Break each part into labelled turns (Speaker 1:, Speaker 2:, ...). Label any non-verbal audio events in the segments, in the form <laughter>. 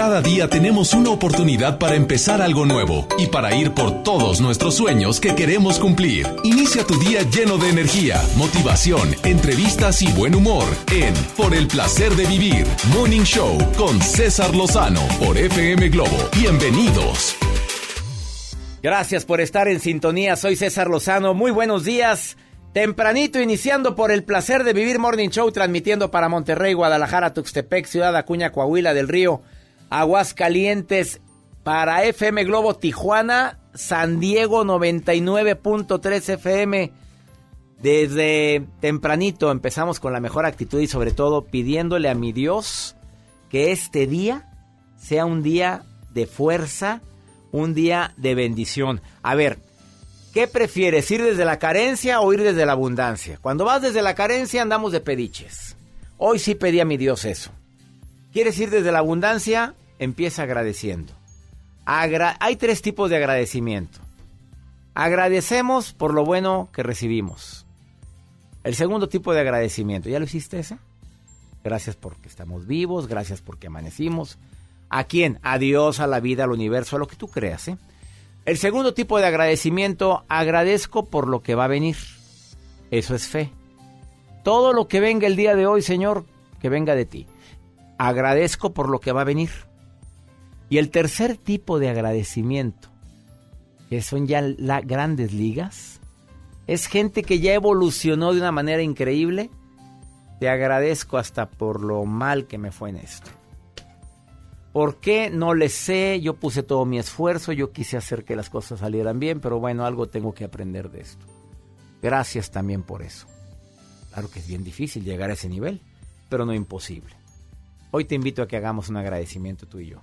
Speaker 1: Cada día tenemos una oportunidad para empezar algo nuevo y para ir por todos nuestros sueños que queremos cumplir. Inicia tu día lleno de energía, motivación, entrevistas y buen humor en Por el placer de vivir, Morning Show con César Lozano por FM Globo. Bienvenidos.
Speaker 2: Gracias por estar en sintonía. Soy César Lozano. Muy buenos días. Tempranito iniciando por el placer de vivir Morning Show, transmitiendo para Monterrey, Guadalajara, Tuxtepec, Ciudad Acuña, Coahuila del Río, Aguascalientes, para FM Globo Tijuana, San Diego 99.3 FM. Desde tempranito empezamos con la mejor actitud y sobre todo pidiéndole a mi Dios que este día sea un día de fuerza, un día de bendición. A ver, ¿qué prefieres? ¿Ir desde la carencia o ir desde la abundancia? Cuando vas desde la carencia andamos de pediches. Hoy sí pedí a mi Dios eso. ¿Quieres ir desde la abundancia? Empieza agradeciendo. Hay tres tipos de agradecimiento. Agradecemos por lo bueno que recibimos. El segundo tipo de agradecimiento, ¿ya lo hiciste ese? Gracias porque estamos vivos, gracias porque amanecimos. ¿A quién? A Dios, a la vida, al universo, a lo que tú creas. ¿eh? El segundo tipo de agradecimiento, agradezco por lo que va a venir. Eso es fe. Todo lo que venga el día de hoy, Señor, que venga de ti. Agradezco por lo que va a venir. Y el tercer tipo de agradecimiento, que son ya las grandes ligas, es gente que ya evolucionó de una manera increíble. Te agradezco hasta por lo mal que me fue en esto. ¿Por qué? No le sé, yo puse todo mi esfuerzo, yo quise hacer que las cosas salieran bien, pero bueno, algo tengo que aprender de esto. Gracias también por eso. Claro que es bien difícil llegar a ese nivel, pero no imposible. Hoy te invito a que hagamos un agradecimiento tú y yo.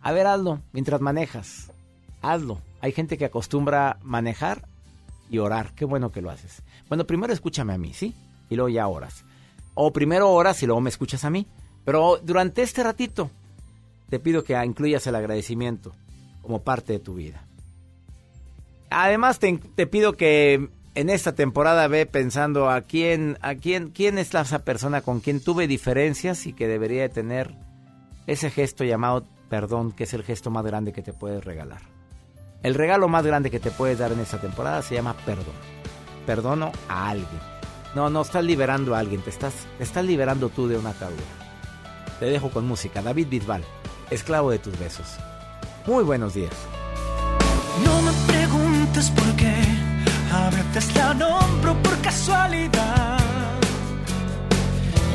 Speaker 2: A ver, hazlo mientras manejas. Hazlo. Hay gente que acostumbra manejar y orar. Qué bueno que lo haces. Bueno, primero escúchame a mí, ¿sí? Y luego ya oras. O primero oras y luego me escuchas a mí. Pero durante este ratito, te pido que incluyas el agradecimiento como parte de tu vida. Además, te, pido que en esta temporada ve pensando a quién, a quién, quién es esa persona con quien tuve diferencias y que debería de tener ese gesto llamado perdón, que es el gesto más grande que te puedes regalar. El regalo más grande que te puedes dar en esta temporada se llama perdón. Perdono a alguien. No, no estás liberando a alguien, te estás, estás liberando tú de una atadura. Te dejo con música. David Bisbal esclavo de tus besos. Muy buenos días.
Speaker 3: No a veces la nombro por casualidad.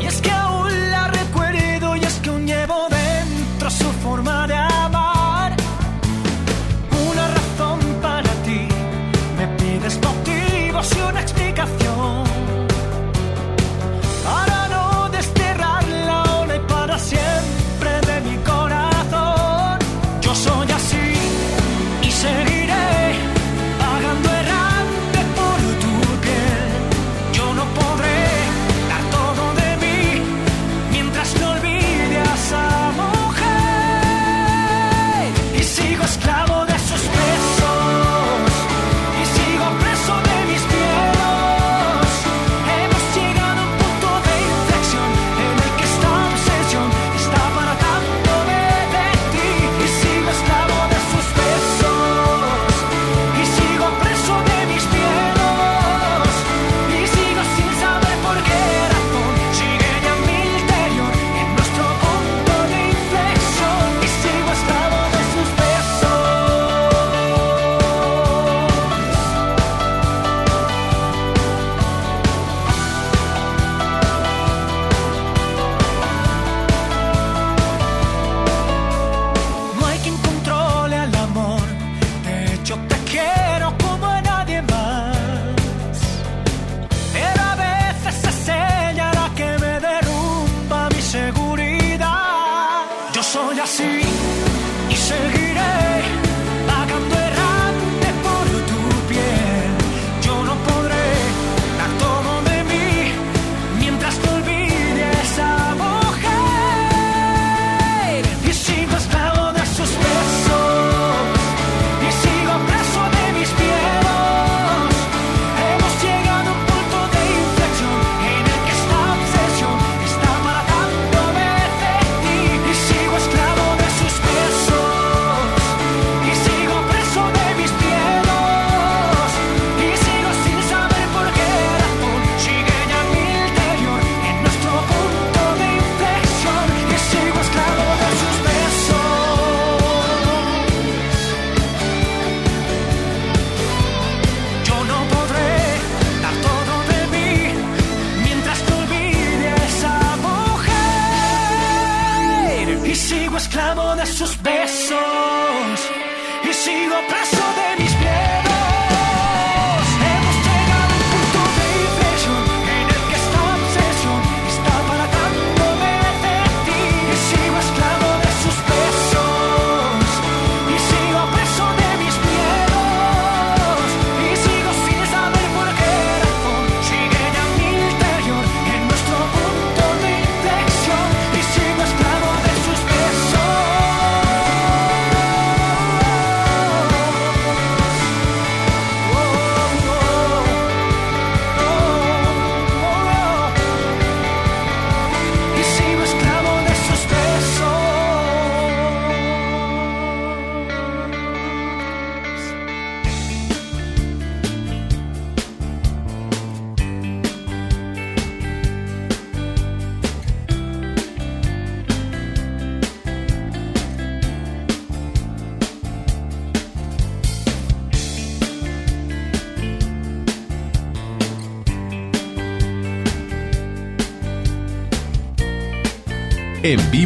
Speaker 3: Y es que aún la recuerdo y es que aún llevo dentro su forma de amar. Una razón para ti, me pides motivos y una explicación.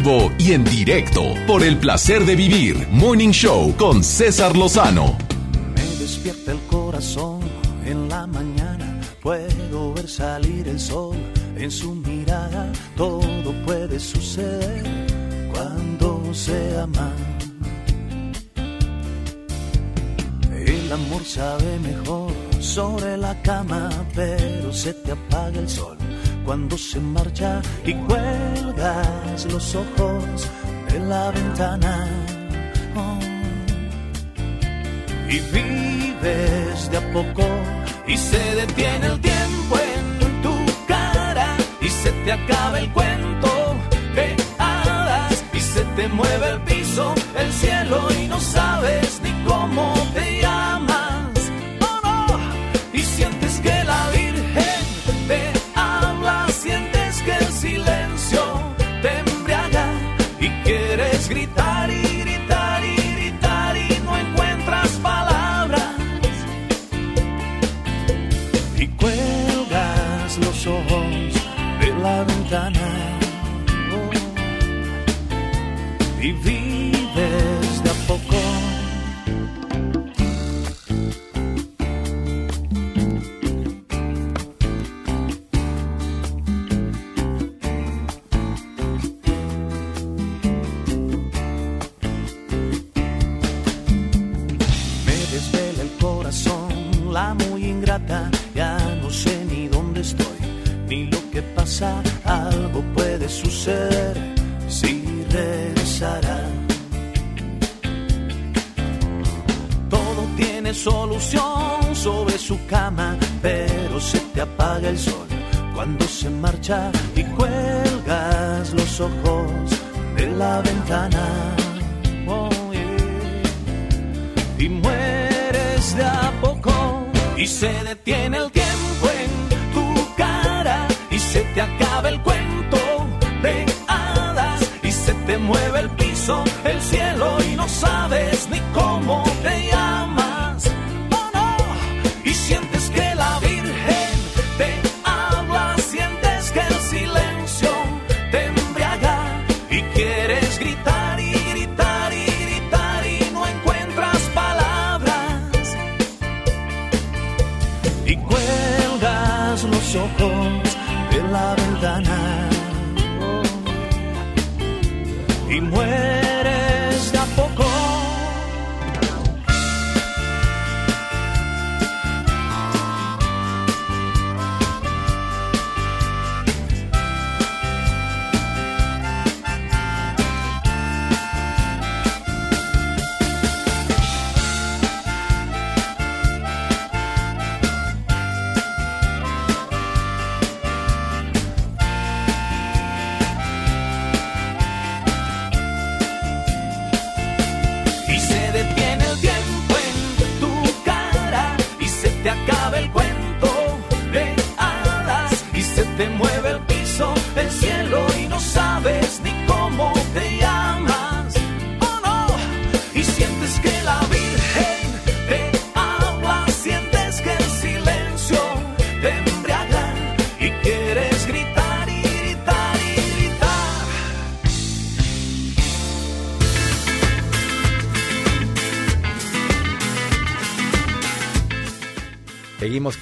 Speaker 1: Vivo y en directo por el placer de vivir Morning Show con César Lozano.
Speaker 4: Me despierta el corazón en la mañana, puedo ver salir el sol en su mirada, todo puede suceder cuando se ama. El amor sabe mejor sobre la cama, pero se te apaga el sol cuando se marcha y los ojos de la ventana. Oh. Y vives de a poco y se detiene el tiempo en tu cara y se te acaba el cuento de hadas y se te mueve el piso, el cielo y no sabes ni cómo te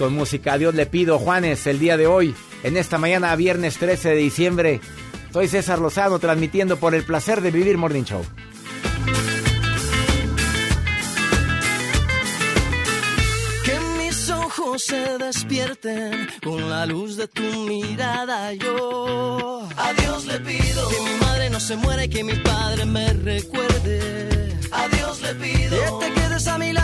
Speaker 5: con música. A Dios le pido, Juanes, el día de hoy, en esta mañana, viernes 13 de diciembre. Soy César Lozano, transmitiendo por el placer de vivir Morning Show.
Speaker 6: Que mis ojos se despierten con la luz de tu mirada. Yo a Dios le pido que mi madre no se muera y que mi padre me recuerde. A Dios le pido que te quedes a mi lado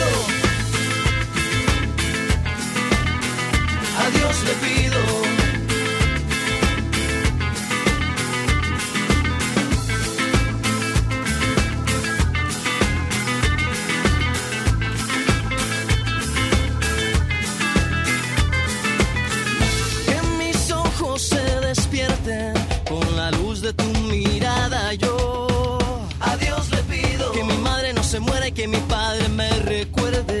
Speaker 6: Le pido. Que mis ojos se despierten con la luz de tu mirada. Yo a Dios le pido que mi madre no se muera y que mi padre me recuerde.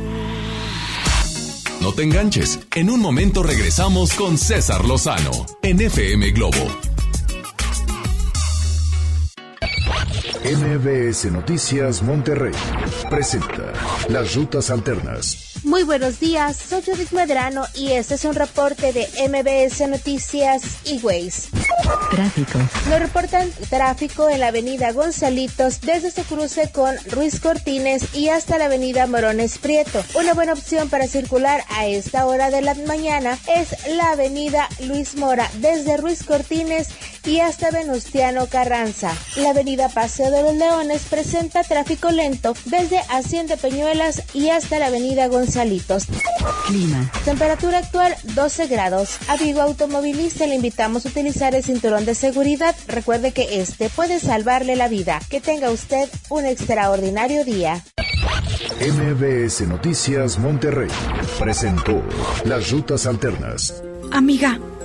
Speaker 1: No te enganches. En un momento regresamos con César Lozano en FM Globo.
Speaker 7: MBS Noticias Monterrey presenta Las Rutas Alternas.
Speaker 8: Muy buenos días, soy Judith Medrano y este es un reporte de MBS Noticias y Ways.
Speaker 9: Tráfico.
Speaker 8: Nos reportan tráfico en la avenida Gonzalitos desde su cruce con Ruiz Cortines y hasta la avenida Morones Prieto. Una buena opción para circular a esta hora de la mañana es la avenida Luis Mora desde Ruiz Cortines y hasta Venustiano Carranza. La avenida Paseo de los Leones presenta tráfico lento desde Hacienda Peñuelas y hasta la avenida Gonzalitos.
Speaker 9: Clima.
Speaker 8: Temperatura actual 12 grados. Amigo automovilista, le invitamos a utilizar el cinturón de seguridad. Recuerde que este puede salvarle la vida. Que tenga usted un extraordinario día.
Speaker 7: MBS Noticias Monterrey presentó Las Rutas Alternas.
Speaker 9: Amiga,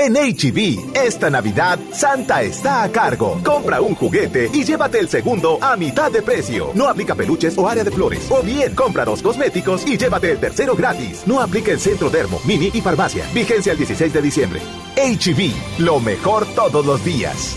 Speaker 10: En HB, esta Navidad, Santa está a cargo. Compra un juguete y llévate el segundo a mitad de precio. No aplica peluches o área de flores. O bien, compra dos cosméticos y llévate el tercero gratis. No aplica el centro dermo, mini y farmacia. Vigencia el 16 de diciembre. HB, lo mejor todos los días.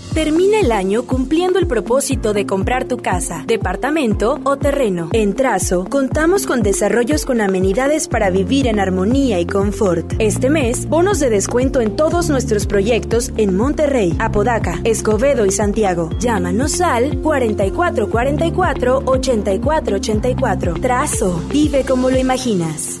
Speaker 11: Termina el año cumpliendo el propósito de comprar tu casa, departamento o terreno. En Trazo, contamos con desarrollos con amenidades para vivir en armonía y confort. Este mes, bonos de descuento en todos nuestros proyectos en Monterrey, Apodaca, Escobedo y Santiago. Llámanos al 4444-8484. Trazo, vive como lo imaginas.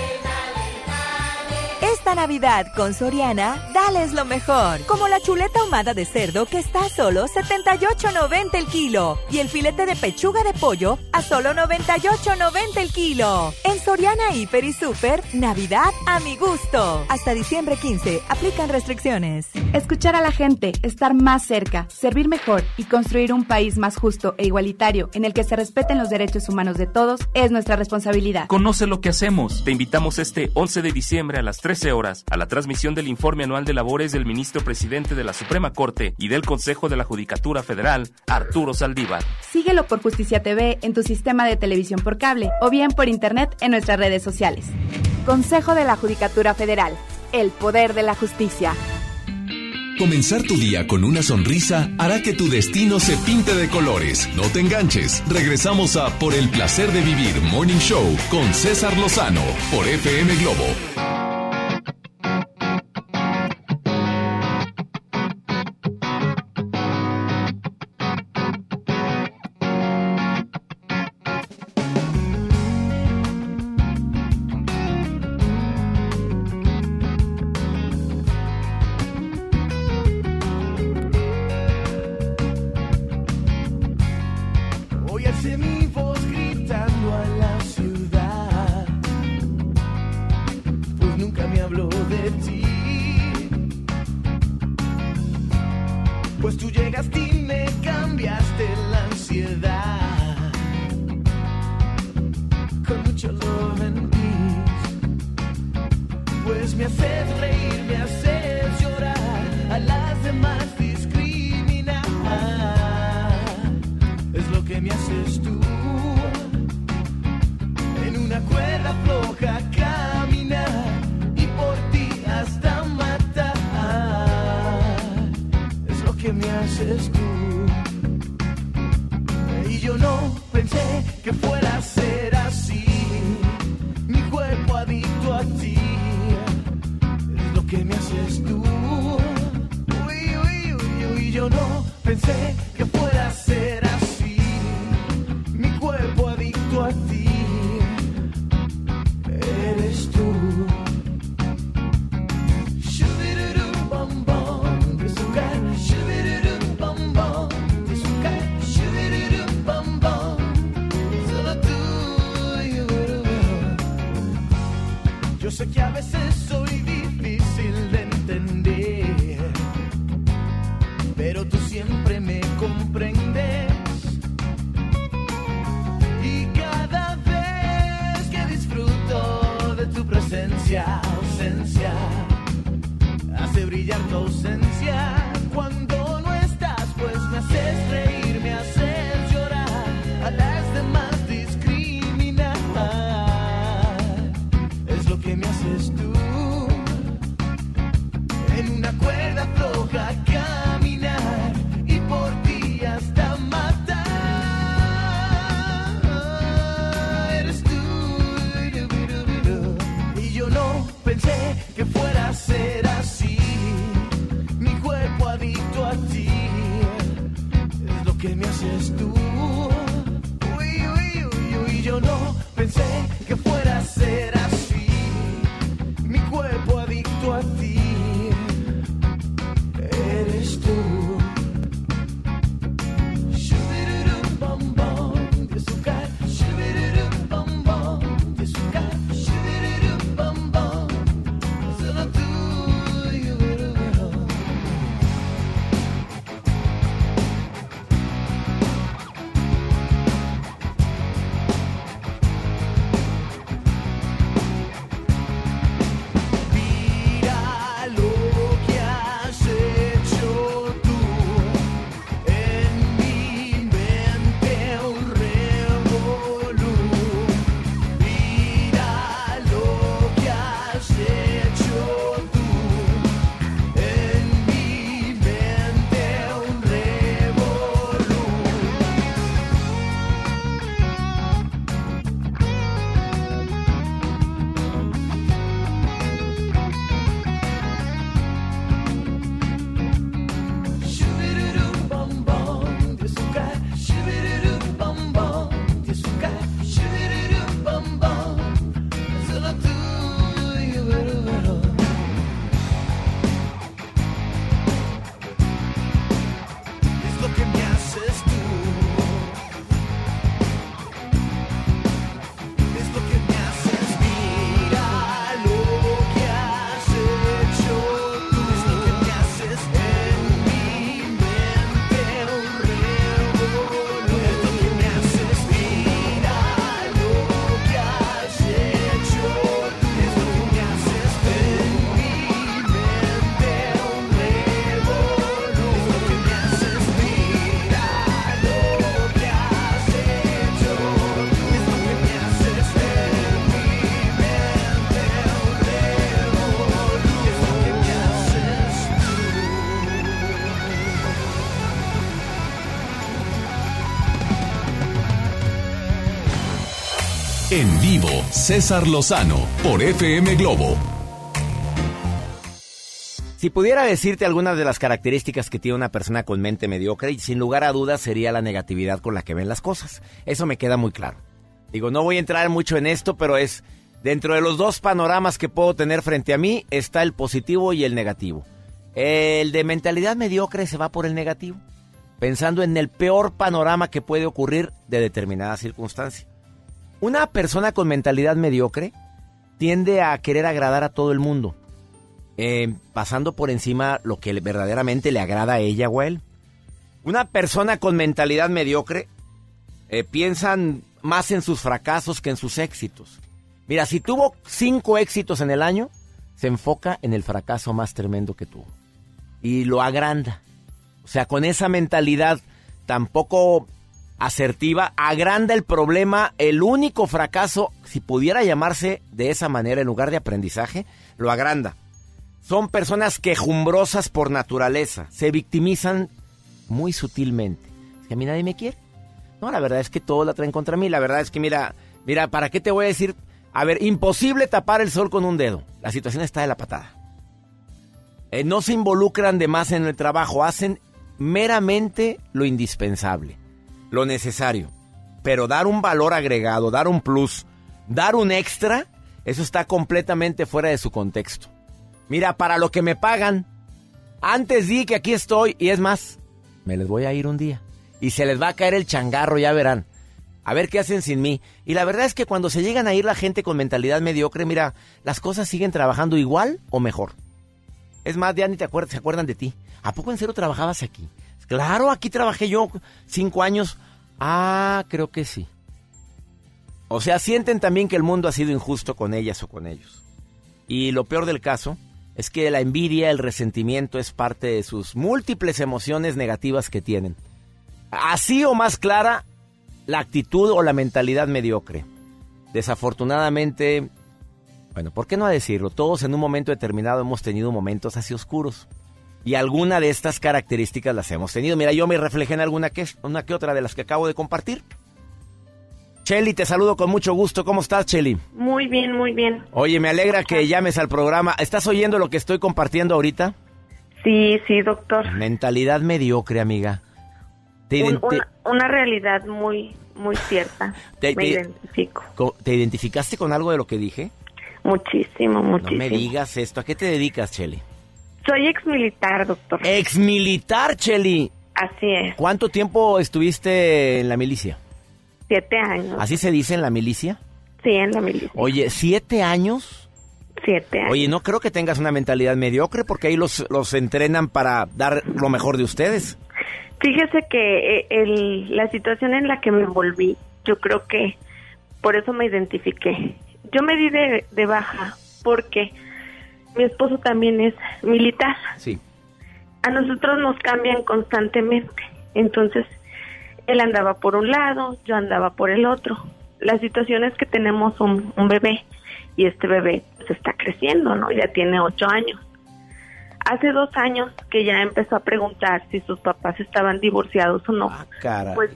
Speaker 12: Esta Navidad con Soriana, dales lo mejor. Como la chuleta ahumada de cerdo que está a solo 78.90 el kilo. Y el filete de pechuga de pollo a solo 98.90 el kilo. En Soriana Hiper y Super, Navidad a mi gusto. Hasta diciembre 15, aplican restricciones.
Speaker 13: Escuchar a la gente, estar más cerca, servir mejor y construir un país más justo e igualitario en el que se respeten los derechos humanos de todos es nuestra responsabilidad.
Speaker 14: Conoce lo que hacemos. Te invitamos este 11 de diciembre a las 13 horas a la transmisión del informe anual de labores del ministro presidente de la Suprema Corte y del Consejo de la Judicatura Federal, Arturo Saldívar.
Speaker 13: Síguelo por Justicia TV en tu sistema de televisión por cable o bien por internet en nuestras redes sociales. Consejo de la Judicatura Federal. El poder de la justicia.
Speaker 15: Comenzar tu día con una sonrisa hará que tu destino se pinte de colores. No te enganches. Regresamos a Por el placer de vivir Morning Show con César Lozano por FM Globo.
Speaker 1: César Lozano por FM Globo.
Speaker 2: Si pudiera decirte algunas de las características que tiene una persona con mente mediocre, sin lugar a dudas sería la negatividad con la que ven las cosas. Eso me queda muy claro. Digo, no voy a entrar mucho en esto, pero es dentro de los dos panoramas que puedo tener frente a mí está el positivo y el negativo. El de mentalidad mediocre se va por el negativo, pensando en el peor panorama que puede ocurrir de determinada circunstancia. Una persona con mentalidad mediocre tiende a querer agradar a todo el mundo, eh, pasando por encima lo que verdaderamente le agrada a ella o a él. Una persona con mentalidad mediocre eh, piensan más en sus fracasos que en sus éxitos. Mira, si tuvo cinco éxitos en el año, se enfoca en el fracaso más tremendo que tuvo. Y lo agranda. O sea, con esa mentalidad tampoco asertiva, agranda el problema, el único fracaso, si pudiera llamarse de esa manera en lugar de aprendizaje, lo agranda. Son personas quejumbrosas por naturaleza, se victimizan muy sutilmente. Es que a mí nadie me quiere. No, la verdad es que todos la traen contra mí. La verdad es que, mira, mira, ¿para qué te voy a decir? A ver, imposible tapar el sol con un dedo. La situación está de la patada. Eh, no se involucran de más en el trabajo, hacen meramente lo indispensable, lo necesario. Pero dar un valor agregado, dar un plus, dar un extra, eso está completamente fuera de su contexto. Mira, para lo que me pagan, antes di que aquí estoy y es más, me les voy a ir un día. Y se les va a caer el changarro, ya verán. A ver qué hacen sin mí. Y la verdad es que cuando se llegan a ir la gente con mentalidad mediocre, mira, las cosas siguen trabajando igual o mejor. Es más, ya ni te acuerdas, se acuerdan de ti. ¿A poco en serio trabajabas aquí? Claro, aquí trabajé yo cinco años. Ah, creo que sí. O sea, sienten también que el mundo ha sido injusto con ellas o con ellos. Y lo peor del caso es que la envidia, el resentimiento es parte de sus múltiples emociones negativas que tienen. Así o más clara, la actitud o la mentalidad mediocre. Desafortunadamente, bueno, ¿por qué no decirlo? Todos en un momento determinado hemos tenido momentos así oscuros. Y alguna de estas características las hemos tenido. Mira, yo me reflejé en alguna que, una que otra de las que acabo de compartir. Cheli, te saludo con mucho gusto. ¿Cómo estás, Cheli?
Speaker 16: Muy bien, muy bien.
Speaker 2: Oye, me alegra que llames al programa. ¿Estás oyendo lo que estoy compartiendo ahorita?
Speaker 16: Sí, sí, doctor.
Speaker 2: Mentalidad mediocre, amiga. Te
Speaker 16: Un-
Speaker 2: identi-
Speaker 16: una, una realidad muy, muy cierta. <laughs>
Speaker 2: Te-
Speaker 16: Me
Speaker 2: te-
Speaker 16: identifico.
Speaker 2: co- ¿Te identificaste con algo de lo que dije?
Speaker 16: Muchísimo,
Speaker 2: No
Speaker 16: muchísimo.
Speaker 2: me digas esto. ¿A qué te dedicas, Cheli?
Speaker 16: Soy ex militar, doctor.
Speaker 2: Ex militar, Cheli.
Speaker 16: Así es.
Speaker 2: ¿Cuánto tiempo estuviste en la milicia?
Speaker 16: Siete años.
Speaker 2: ¿Así se dice en la milicia?
Speaker 16: Sí, en la milicia.
Speaker 2: Oye, ¿siete años?
Speaker 16: Siete años.
Speaker 2: Oye, no creo que tengas una mentalidad mediocre porque ahí los, los entrenan para dar lo mejor de ustedes.
Speaker 16: Fíjese que eh, el- la situación en la que me envolví, yo creo que por eso me identifiqué. Yo me di de, de baja porque mi esposo también es militar.
Speaker 2: Sí.
Speaker 16: A nosotros nos cambian constantemente. Entonces, él andaba por un lado, yo andaba por el otro. La situación es que tenemos un, un bebé y este bebé se está creciendo, ¿no? Ya tiene ocho años. Hace dos años que ya empezó a preguntar si sus papás estaban divorciados o no.
Speaker 2: Cara.
Speaker 16: Pues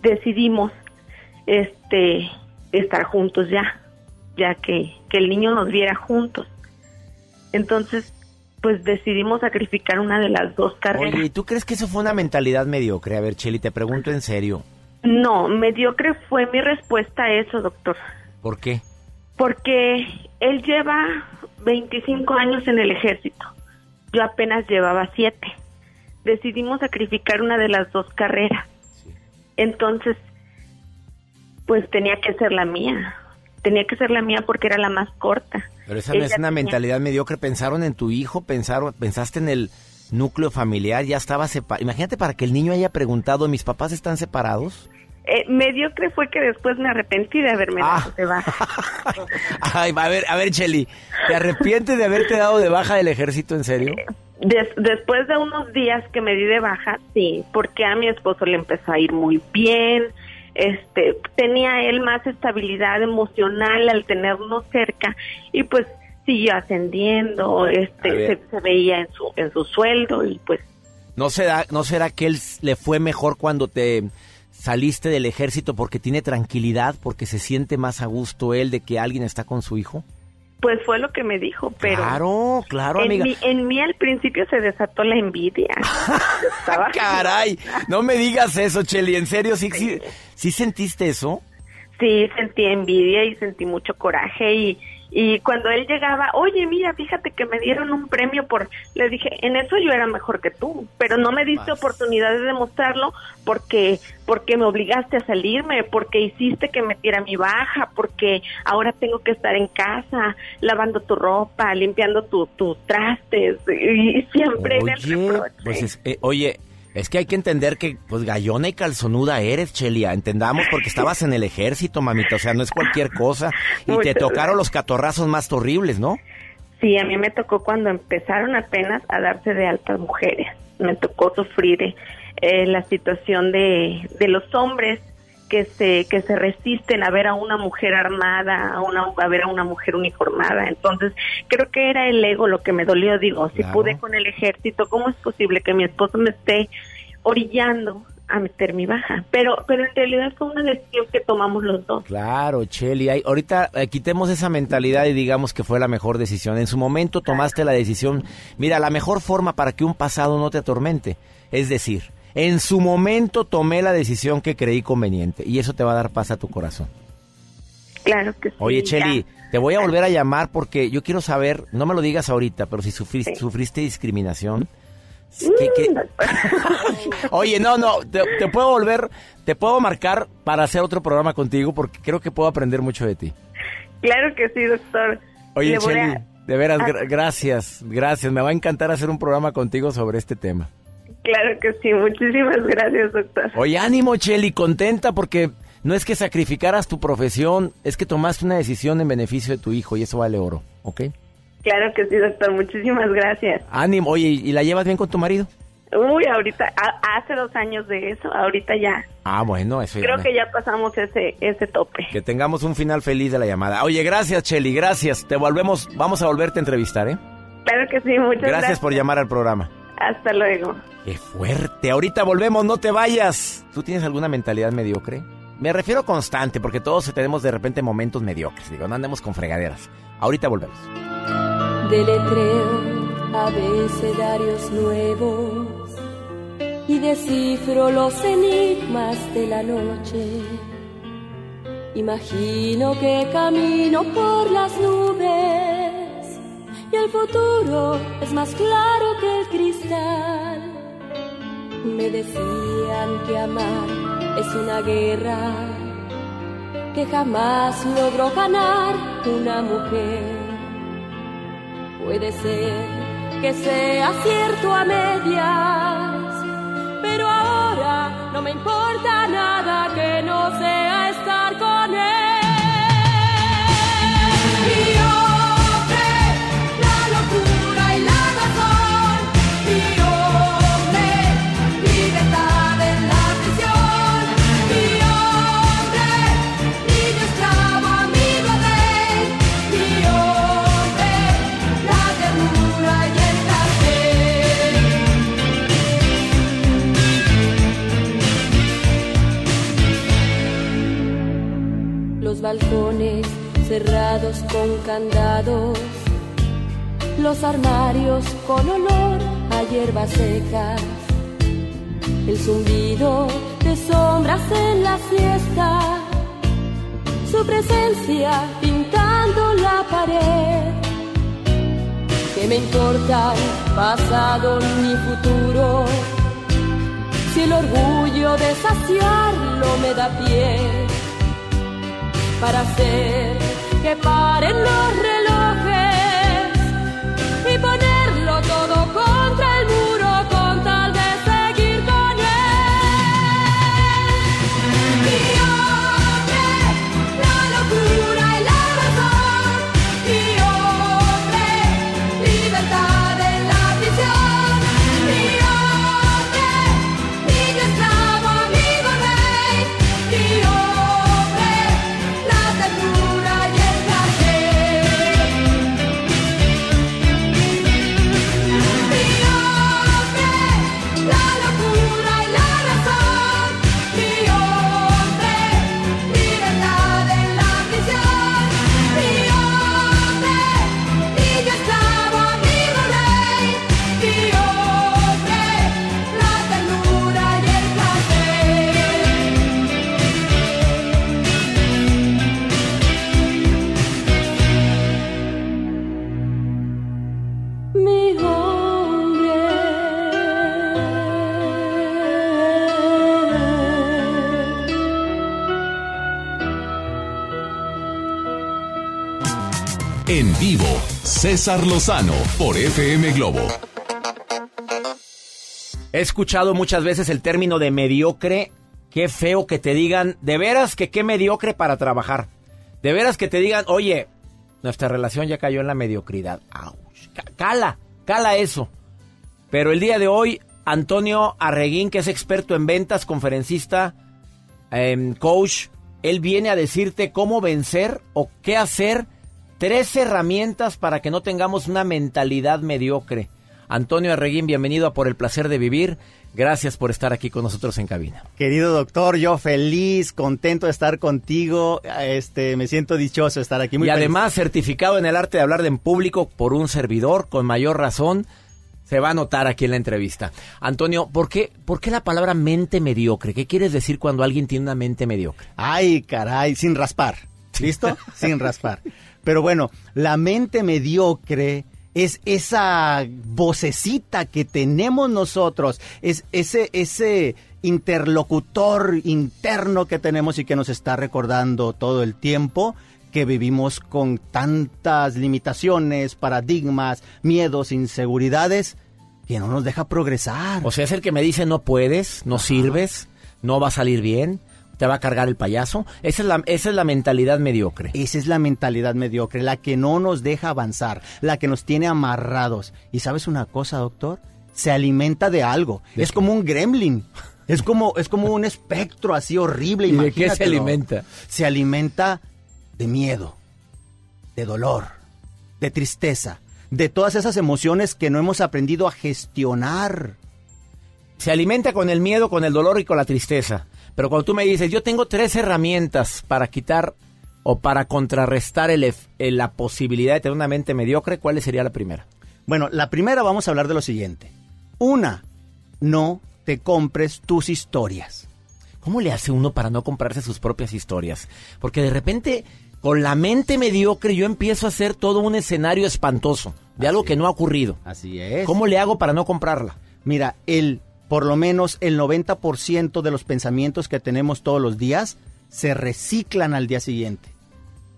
Speaker 16: decidimos este estar juntos ya, ya que, que el niño nos viera juntos. Entonces, pues decidimos sacrificar una de las dos carreras.
Speaker 2: Oye, ¿y tú crees que eso fue una mentalidad mediocre? A ver, Cheli, te pregunto en serio.
Speaker 16: No, mediocre fue mi respuesta a eso, doctor.
Speaker 2: ¿Por qué?
Speaker 16: Porque él lleva 25 años en el ejército. Yo apenas llevaba 7. Decidimos sacrificar una de las dos carreras. Entonces, pues tenía que ser la mía. Tenía que ser la mía porque era la más corta.
Speaker 2: Pero esa no es una
Speaker 16: tenía-
Speaker 2: mentalidad mediocre. Pensaron en tu hijo, pensaron, pensaste en el núcleo familiar, ya estaba separado. Imagínate para que el niño haya preguntado, ¿mis papás están separados?
Speaker 16: Eh, mediocre fue que después me arrepentí de haberme
Speaker 2: Ah.
Speaker 16: dado de baja. <laughs>
Speaker 2: Ay, a ver, a ver, Cheli, ¿te arrepientes de haberte dado de baja del ejército, en serio?
Speaker 16: Des- después de unos días que me di de baja, sí, porque a mi esposo le empezó a ir muy bien, este, tenía él más estabilidad emocional al tenernos cerca y pues siguió ascendiendo, este, se, se veía en su en su sueldo y pues
Speaker 2: ¿No será, ¿No será que él le fue mejor cuando te saliste del ejército porque tiene tranquilidad, porque se siente más a gusto él de que alguien está con su hijo?
Speaker 16: Pues fue lo que me dijo, pero
Speaker 2: Claro, claro,
Speaker 16: en
Speaker 2: amiga.
Speaker 16: mí, en mí al principio se desató la envidia. <laughs> Estaba- <laughs>
Speaker 2: Caray, no me digas eso, Cheli, en serio, ¿sí, sí, sí sentiste eso?
Speaker 16: Sí, sentí envidia y sentí mucho coraje y, y cuando él llegaba, oye, mira, fíjate que me dieron un premio por, le dije, en eso yo era mejor que tú, pero no me diste oportunidad de demostrarlo porque, porque me obligaste a salirme, porque hiciste que metiera mi baja, porque ahora tengo que estar en casa lavando tu ropa, limpiando tu- tus trastes y, siempre
Speaker 2: Oye,
Speaker 16: reproche.
Speaker 2: pues es- eh, oye, es que hay que entender que, pues, gallona y calzonuda eres, Chelia. Entendamos porque estabas en el ejército, mamita. O sea, no es cualquier cosa. Y te tocaron los catorrazos más horribles, ¿no?
Speaker 16: Sí, a mí me tocó cuando empezaron apenas a darse de altas mujeres. Me tocó sufrir eh, la situación de, de los hombres que se que se resisten a ver a una mujer armada, a una a ver a una mujer uniformada. Entonces, creo que era el ego lo que me dolió, digo, si
Speaker 2: Claro.
Speaker 16: pude con el ejército, ¿cómo es posible que mi esposo me esté orillando a meter mi baja? Pero pero en realidad fue una decisión que tomamos los dos.
Speaker 2: Claro, Cheli. hay- ahorita eh, quitemos esa mentalidad y digamos que fue la mejor decisión. En su momento tomaste la decisión. Mira, la mejor forma para que un pasado no te atormente es decir, en su momento tomé la decisión que creí conveniente y eso te va a dar paz a tu corazón.
Speaker 16: Claro que sí.
Speaker 2: Oye,
Speaker 16: ya.
Speaker 2: Cheli, te voy a volver a llamar porque yo quiero saber, no me lo digas ahorita, pero si sufriste, sufriste discriminación. ¿qué- qué? <laughs> Oye, no, no, te, te puedo volver, te puedo marcar para hacer otro programa contigo porque creo que puedo aprender mucho de ti.
Speaker 16: Claro que sí, doctor.
Speaker 2: Oye, Cheli,
Speaker 16: a-
Speaker 2: de veras,
Speaker 16: a-
Speaker 2: gracias, gracias. Me va a encantar hacer un programa contigo sobre este tema.
Speaker 16: Claro que sí, muchísimas gracias, doctor.
Speaker 2: Oye, ánimo, Cheli, contenta porque no es que sacrificaras tu profesión, es que tomaste una decisión en beneficio de tu hijo y eso vale oro, ¿ok?
Speaker 16: Claro que sí, doctor, muchísimas gracias.
Speaker 2: Ánimo, oye, ¿y la llevas bien con tu marido?
Speaker 16: Uy, ahorita, a- hace dos años de eso, ahorita ya.
Speaker 2: Ah, bueno, eso
Speaker 16: Creo
Speaker 2: ya.
Speaker 16: que ya pasamos ese ese tope.
Speaker 2: Que tengamos un final feliz de la llamada. Oye, gracias, Cheli, gracias. Te volvemos, vamos a volverte a entrevistar, ¿eh?
Speaker 16: Claro que sí, muchas gracias.
Speaker 2: Gracias por llamar al programa.
Speaker 16: Hasta luego.
Speaker 2: Qué fuerte. Ahorita volvemos, no te vayas. ¿Tú tienes alguna mentalidad mediocre? Me refiero constante, porque todos tenemos de repente momentos mediocres. Digo, no andemos con fregaderas. Ahorita volvemos.
Speaker 11: Deletreo abecedarios nuevos.
Speaker 17: y descifro los enigmas de la noche. Imagino que camino por las nubes y el futuro es más claro que el cristal. Me decían que amar es una guerra que jamás logró ganar una mujer. Puede ser que sea cierto a medias, pero ahora no me importa nada que no sea balcones cerrados con candados, los armarios con olor a hierbas secas, el zumbido de sombras en la siesta, su presencia pintando la pared. ¿Qué me importa pasado ni futuro? Si el orgullo de saciarlo me da pie para hacer que paren los
Speaker 1: César Lozano por FM Globo.
Speaker 2: He escuchado muchas veces el término de mediocre. Qué feo que te digan, de veras que qué mediocre para trabajar. De veras que te digan, oye, nuestra relación ya cayó en la mediocridad. Ouch. Ca- Cala, cala eso. Pero el día de hoy, Antonio Arreguín, que es experto en ventas, conferencista, em, coach, él viene a decirte cómo vencer o qué hacer. Tres herramientas para que no tengamos una mentalidad mediocre. Antonio Arreguín, bienvenido a Por el Placer de Vivir. Gracias por estar aquí con nosotros en cabina.
Speaker 18: Querido doctor, yo feliz, contento de estar contigo. Este, me siento dichoso de estar aquí. Muy
Speaker 2: y
Speaker 18: feliz.
Speaker 2: además certificado en el arte de hablar en público por un servidor, con mayor razón, se va a notar aquí en la entrevista. Antonio, ¿por qué, ¿por qué la palabra mente mediocre? ¿Qué quieres decir cuando alguien tiene una mente mediocre?
Speaker 18: Ay, caray, sin raspar. ¿Listo? <laughs> sin raspar. Pero bueno, la mente mediocre es esa vocecita que tenemos nosotros, es ese, ese interlocutor interno que tenemos y que nos está recordando todo el tiempo que vivimos con tantas limitaciones, paradigmas, miedos, inseguridades, que no nos deja progresar.
Speaker 2: O sea, es el que me dice no puedes, no sirves, no va a salir bien, te va a cargar el payaso. Esa es la, esa es la mentalidad mediocre.
Speaker 18: Esa es la mentalidad mediocre, la que no nos deja avanzar, la que nos tiene amarrados. Y sabes una cosa, doctor, se alimenta de algo. es como un gremlin. Es como, es como un espectro así horrible.
Speaker 2: ¿Y de qué se alimenta?
Speaker 18: Se alimenta de miedo, de dolor, de tristeza, de todas esas emociones que no hemos aprendido a gestionar.
Speaker 2: Se alimenta con el miedo, con el dolor y con la tristeza. Pero cuando tú me dices, yo tengo tres herramientas para quitar o para contrarrestar el la posibilidad de tener una mente mediocre, ¿cuál sería la primera?
Speaker 18: Bueno, la primera vamos a hablar de lo siguiente. Una, no te compres tus historias.
Speaker 2: ¿Cómo le hace uno para no comprarse sus propias historias? Porque de repente, con la mente mediocre, yo empiezo a hacer todo un escenario espantoso de algo que no ha ocurrido.
Speaker 18: Así es.
Speaker 2: ¿Cómo le hago para no comprarla?
Speaker 18: Mira, el, por lo menos el 90% de los pensamientos que tenemos todos los días se reciclan al día siguiente.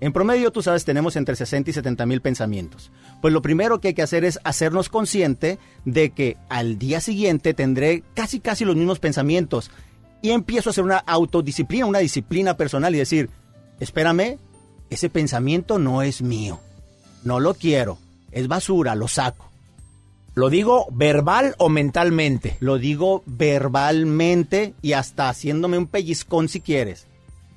Speaker 18: En promedio, tú sabes, tenemos entre 60 y 70 mil pensamientos. Pues lo primero que hay que hacer es hacernos consciente de que al día siguiente tendré casi casi los mismos pensamientos. Y empiezo a hacer una autodisciplina, una disciplina personal y decir, espérame, ese pensamiento no es mío. No lo quiero. Es basura, lo saco.
Speaker 2: ¿Lo digo verbal o mentalmente?
Speaker 18: Lo digo verbalmente y hasta haciéndome un pellizcón si quieres.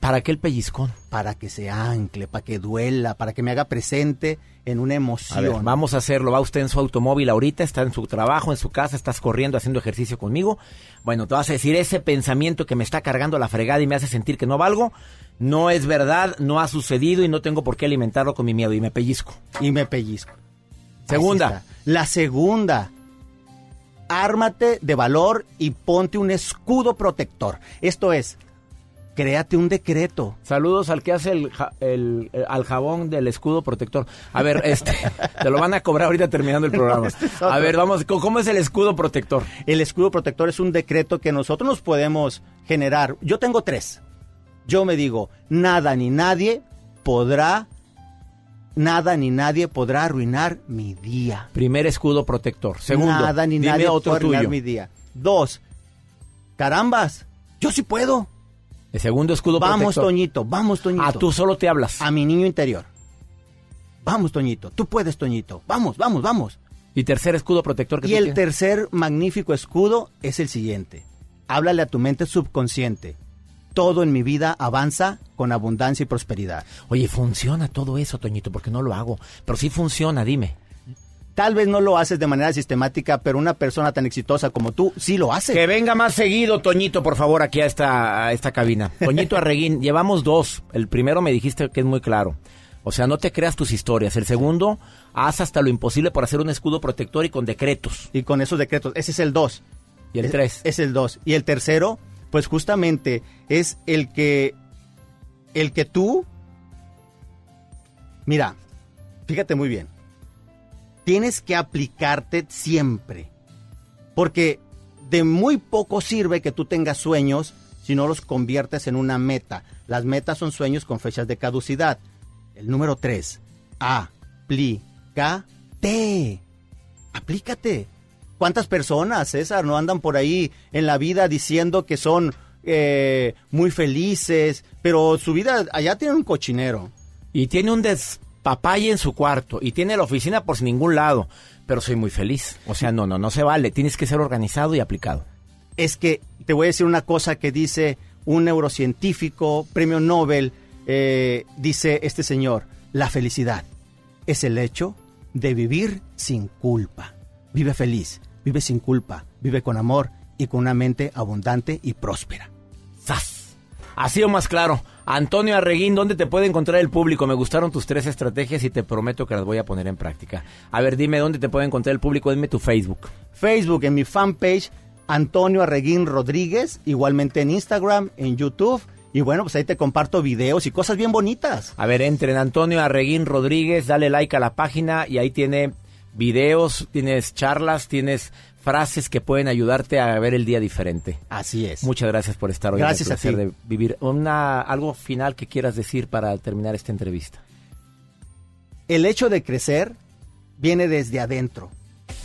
Speaker 2: ¿Para qué el pellizcón?
Speaker 18: Para que se ancle, para que duela, para que me haga presente en una emoción.
Speaker 2: A ver, vamos a hacerlo. Va usted en su automóvil ahorita, está en su trabajo, en su casa, estás corriendo, haciendo ejercicio conmigo. Bueno, te vas a decir, ese pensamiento que me está cargando la fregada y me hace sentir que no valgo, no es verdad, no ha sucedido y no tengo por qué alimentarlo con mi miedo. Y me pellizco.
Speaker 18: Y me pellizco.
Speaker 2: Segunda.
Speaker 18: La segunda. Ármate de valor y ponte un escudo protector. Esto es, créate un decreto.
Speaker 2: Saludos al que hace el, ja- el- el- al jabón del escudo protector. A ver, <laughs> este, te lo van a cobrar ahorita terminando el programa.
Speaker 18: Este es.
Speaker 2: A ver, vamos, ¿cómo cómo es el escudo protector?
Speaker 18: El escudo protector es un decreto que nosotros nos podemos generar. Yo tengo tres. Yo me digo, nada ni nadie podrá, nada ni nadie podrá arruinar mi día.
Speaker 2: Primer escudo protector. Segundo,
Speaker 18: nada ni
Speaker 2: dime
Speaker 18: nadie
Speaker 2: otro
Speaker 18: puede arruinar mi día. Dos, carambas, yo sí puedo.
Speaker 2: El segundo escudo
Speaker 18: Vamos,
Speaker 2: protector.
Speaker 18: Toñito, vamos, Toñito.
Speaker 2: A tú solo te hablas.
Speaker 18: A mi niño interior. Vamos, Toñito, tú puedes, Toñito. Vamos, vamos, vamos.
Speaker 2: Y tercer escudo protector que
Speaker 18: Y
Speaker 2: tú
Speaker 18: el
Speaker 2: tienes.
Speaker 18: tercer magnífico escudo es el siguiente. Háblale a tu mente subconsciente. Todo en mi vida avanza con abundancia y prosperidad.
Speaker 2: Oye, funciona todo eso, Toñito, porque no lo hago. Pero sí funciona, dime.
Speaker 18: Tal vez no lo haces de manera sistemática, pero una persona tan exitosa como tú sí lo hace.
Speaker 2: Que venga más seguido, Toñito, por favor, aquí a esta, a esta cabina. <laughs> Toñito Arreguín, llevamos dos. El primero me dijiste que es muy claro. O sea, no te creas tus historias. El segundo, haz hasta lo imposible por hacer un escudo protector y con decretos.
Speaker 18: Y con esos decretos, ese es el dos.
Speaker 2: Y el
Speaker 18: Es-
Speaker 2: tres.
Speaker 18: Es el dos. Y el tercero, pues justamente es el que, el que tú, mira, fíjate muy bien, tienes que aplicarte siempre, porque de muy poco sirve que tú tengas sueños si no los conviertes en una meta. Las metas son sueños con fechas de caducidad. El número tres, aplícate. Aplícate. ¿Cuántas personas, César, no andan por ahí en la vida diciendo que son eh, muy felices, pero su vida allá tiene un cochinero?
Speaker 2: Y tiene un despapalle en su cuarto. Y tiene la oficina por ningún lado. Pero soy muy feliz. O sea, no, no, no se vale. Tienes que ser organizado y aplicado.
Speaker 18: Es que te voy a decir una cosa que dice un neurocientífico, premio Nobel, eh, dice este señor, la felicidad es el hecho de vivir sin culpa. Vive feliz, vive sin culpa, vive con amor y con una mente abundante y próspera.
Speaker 2: ¡Sas! Así o más claro. Antonio Arreguín, ¿dónde te puede encontrar el público? Me gustaron tus tres estrategias y te prometo que las voy a poner en práctica. A ver, dime dónde te puede encontrar el público. Dime tu Facebook.
Speaker 18: Facebook, en mi fanpage, Antonio Arreguín Rodríguez, igualmente en Instagram, en YouTube. Y bueno, pues ahí te comparto videos y cosas bien bonitas.
Speaker 2: A ver, entre en Antonio Arreguín Rodríguez, dale like a la página y ahí tiene videos, tienes charlas, tienes frases que pueden ayudarte a ver el día diferente.
Speaker 18: Así es.
Speaker 2: Muchas gracias por estar hoy. en el
Speaker 18: Gracias a ti.
Speaker 2: de vivir. Una, algo final que quieras decir para terminar esta entrevista.
Speaker 18: El hecho de crecer viene desde adentro.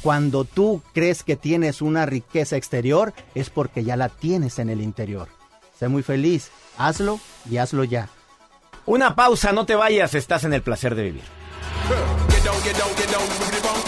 Speaker 18: Cuando tú crees que tienes una riqueza exterior, es porque ya la tienes en el interior. Sé muy feliz, hazlo y hazlo ya.
Speaker 2: Una pausa, no te vayas, estás en el placer de vivir.
Speaker 19: Get down, get down, everybody! you
Speaker 20: don't, booty bump.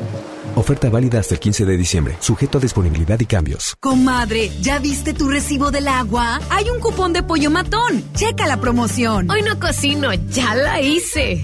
Speaker 21: Oferta válida hasta el 15 de diciembre, sujeto a disponibilidad y cambios.
Speaker 13: Comadre, ¿ya viste tu recibo del agua? Hay un cupón de pollo matón. Checa la promoción.
Speaker 22: Hoy no cocino, ya la hice.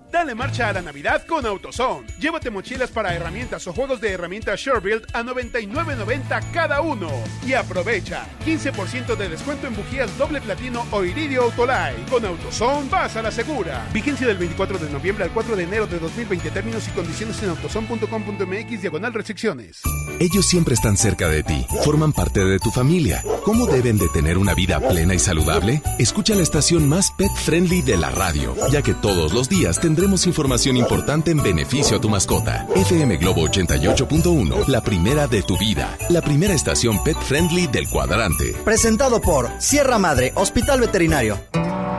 Speaker 23: Dale marcha a la Navidad con AutoZone. Llévate mochilas para herramientas o juegos de herramientas SureBuild a 99.90 cada uno. Y aprovecha 15% de descuento en bujías doble platino o iridio Autolite. Con AutoZone vas a la segura. Vigencia del 24 de noviembre al 4 de enero de 2020. Términos y condiciones en autozone.com.mx diagonal restricciones.
Speaker 20: Ellos siempre están cerca de ti, forman parte de tu familia. ¿Cómo deben de tener una vida plena y saludable? Escucha la estación más pet friendly de la radio, ya que todos los días tendremos información importante en beneficio a tu mascota. FM Globo 88.1, la primera de tu vida, la primera estación pet friendly del cuadrante.
Speaker 18: Presentado por Sierra Madre, Hospital Veterinario.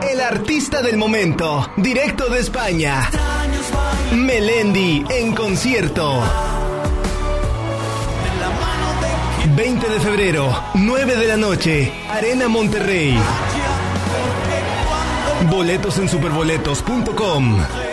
Speaker 24: El artista del momento, directo de España. Melendi en concierto. 20 de febrero, 9 de la noche, Arena Monterrey. Boletos en superboletos.com.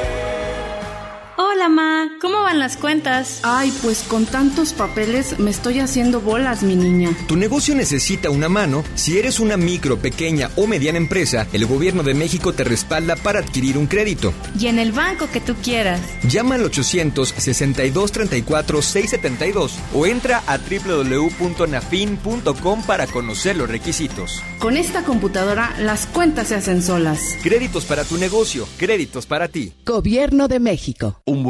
Speaker 25: 哦，Hola, Ma. ¿Cómo van las cuentas?
Speaker 26: Ay, pues con tantos papeles me estoy haciendo bolas, mi niña.
Speaker 27: Tu negocio necesita una mano. Si eres una micro, pequeña o mediana empresa, el gobierno de México te respalda para adquirir un crédito.
Speaker 25: Y en el banco que tú quieras.
Speaker 27: Llama al 800-6234-672 o entra a www.nafin.com para conocer los requisitos.
Speaker 26: Con esta computadora, las cuentas se hacen solas.
Speaker 27: Créditos para tu negocio, créditos para ti.
Speaker 28: Gobierno de México.
Speaker 29: Un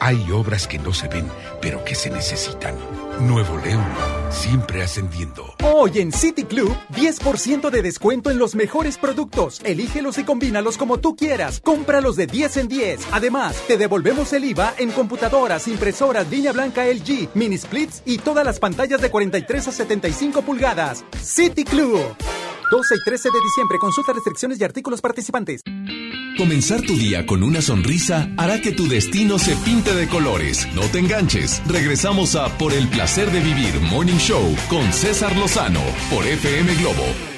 Speaker 30: Hay obras que no se ven, pero que se necesitan. Nuevo León, siempre ascendiendo.
Speaker 31: Hoy en City Club, 10% de descuento en los mejores productos. Elígelos y combínalos como tú quieras. Cómpralos de 10 en 10. Además, te devolvemos el IVA en computadoras, impresoras, línea blanca LG, mini splits y todas las pantallas de 43 a 75 pulgadas. City Club. 12 y 13 de diciembre. Consulta restricciones y artículos participantes.
Speaker 1: Comenzar tu día con una sonrisa hará que tu destino se pinte de colores. No te enganches. Regresamos a Por el placer de vivir Morning Show con César Lozano por FM Globo.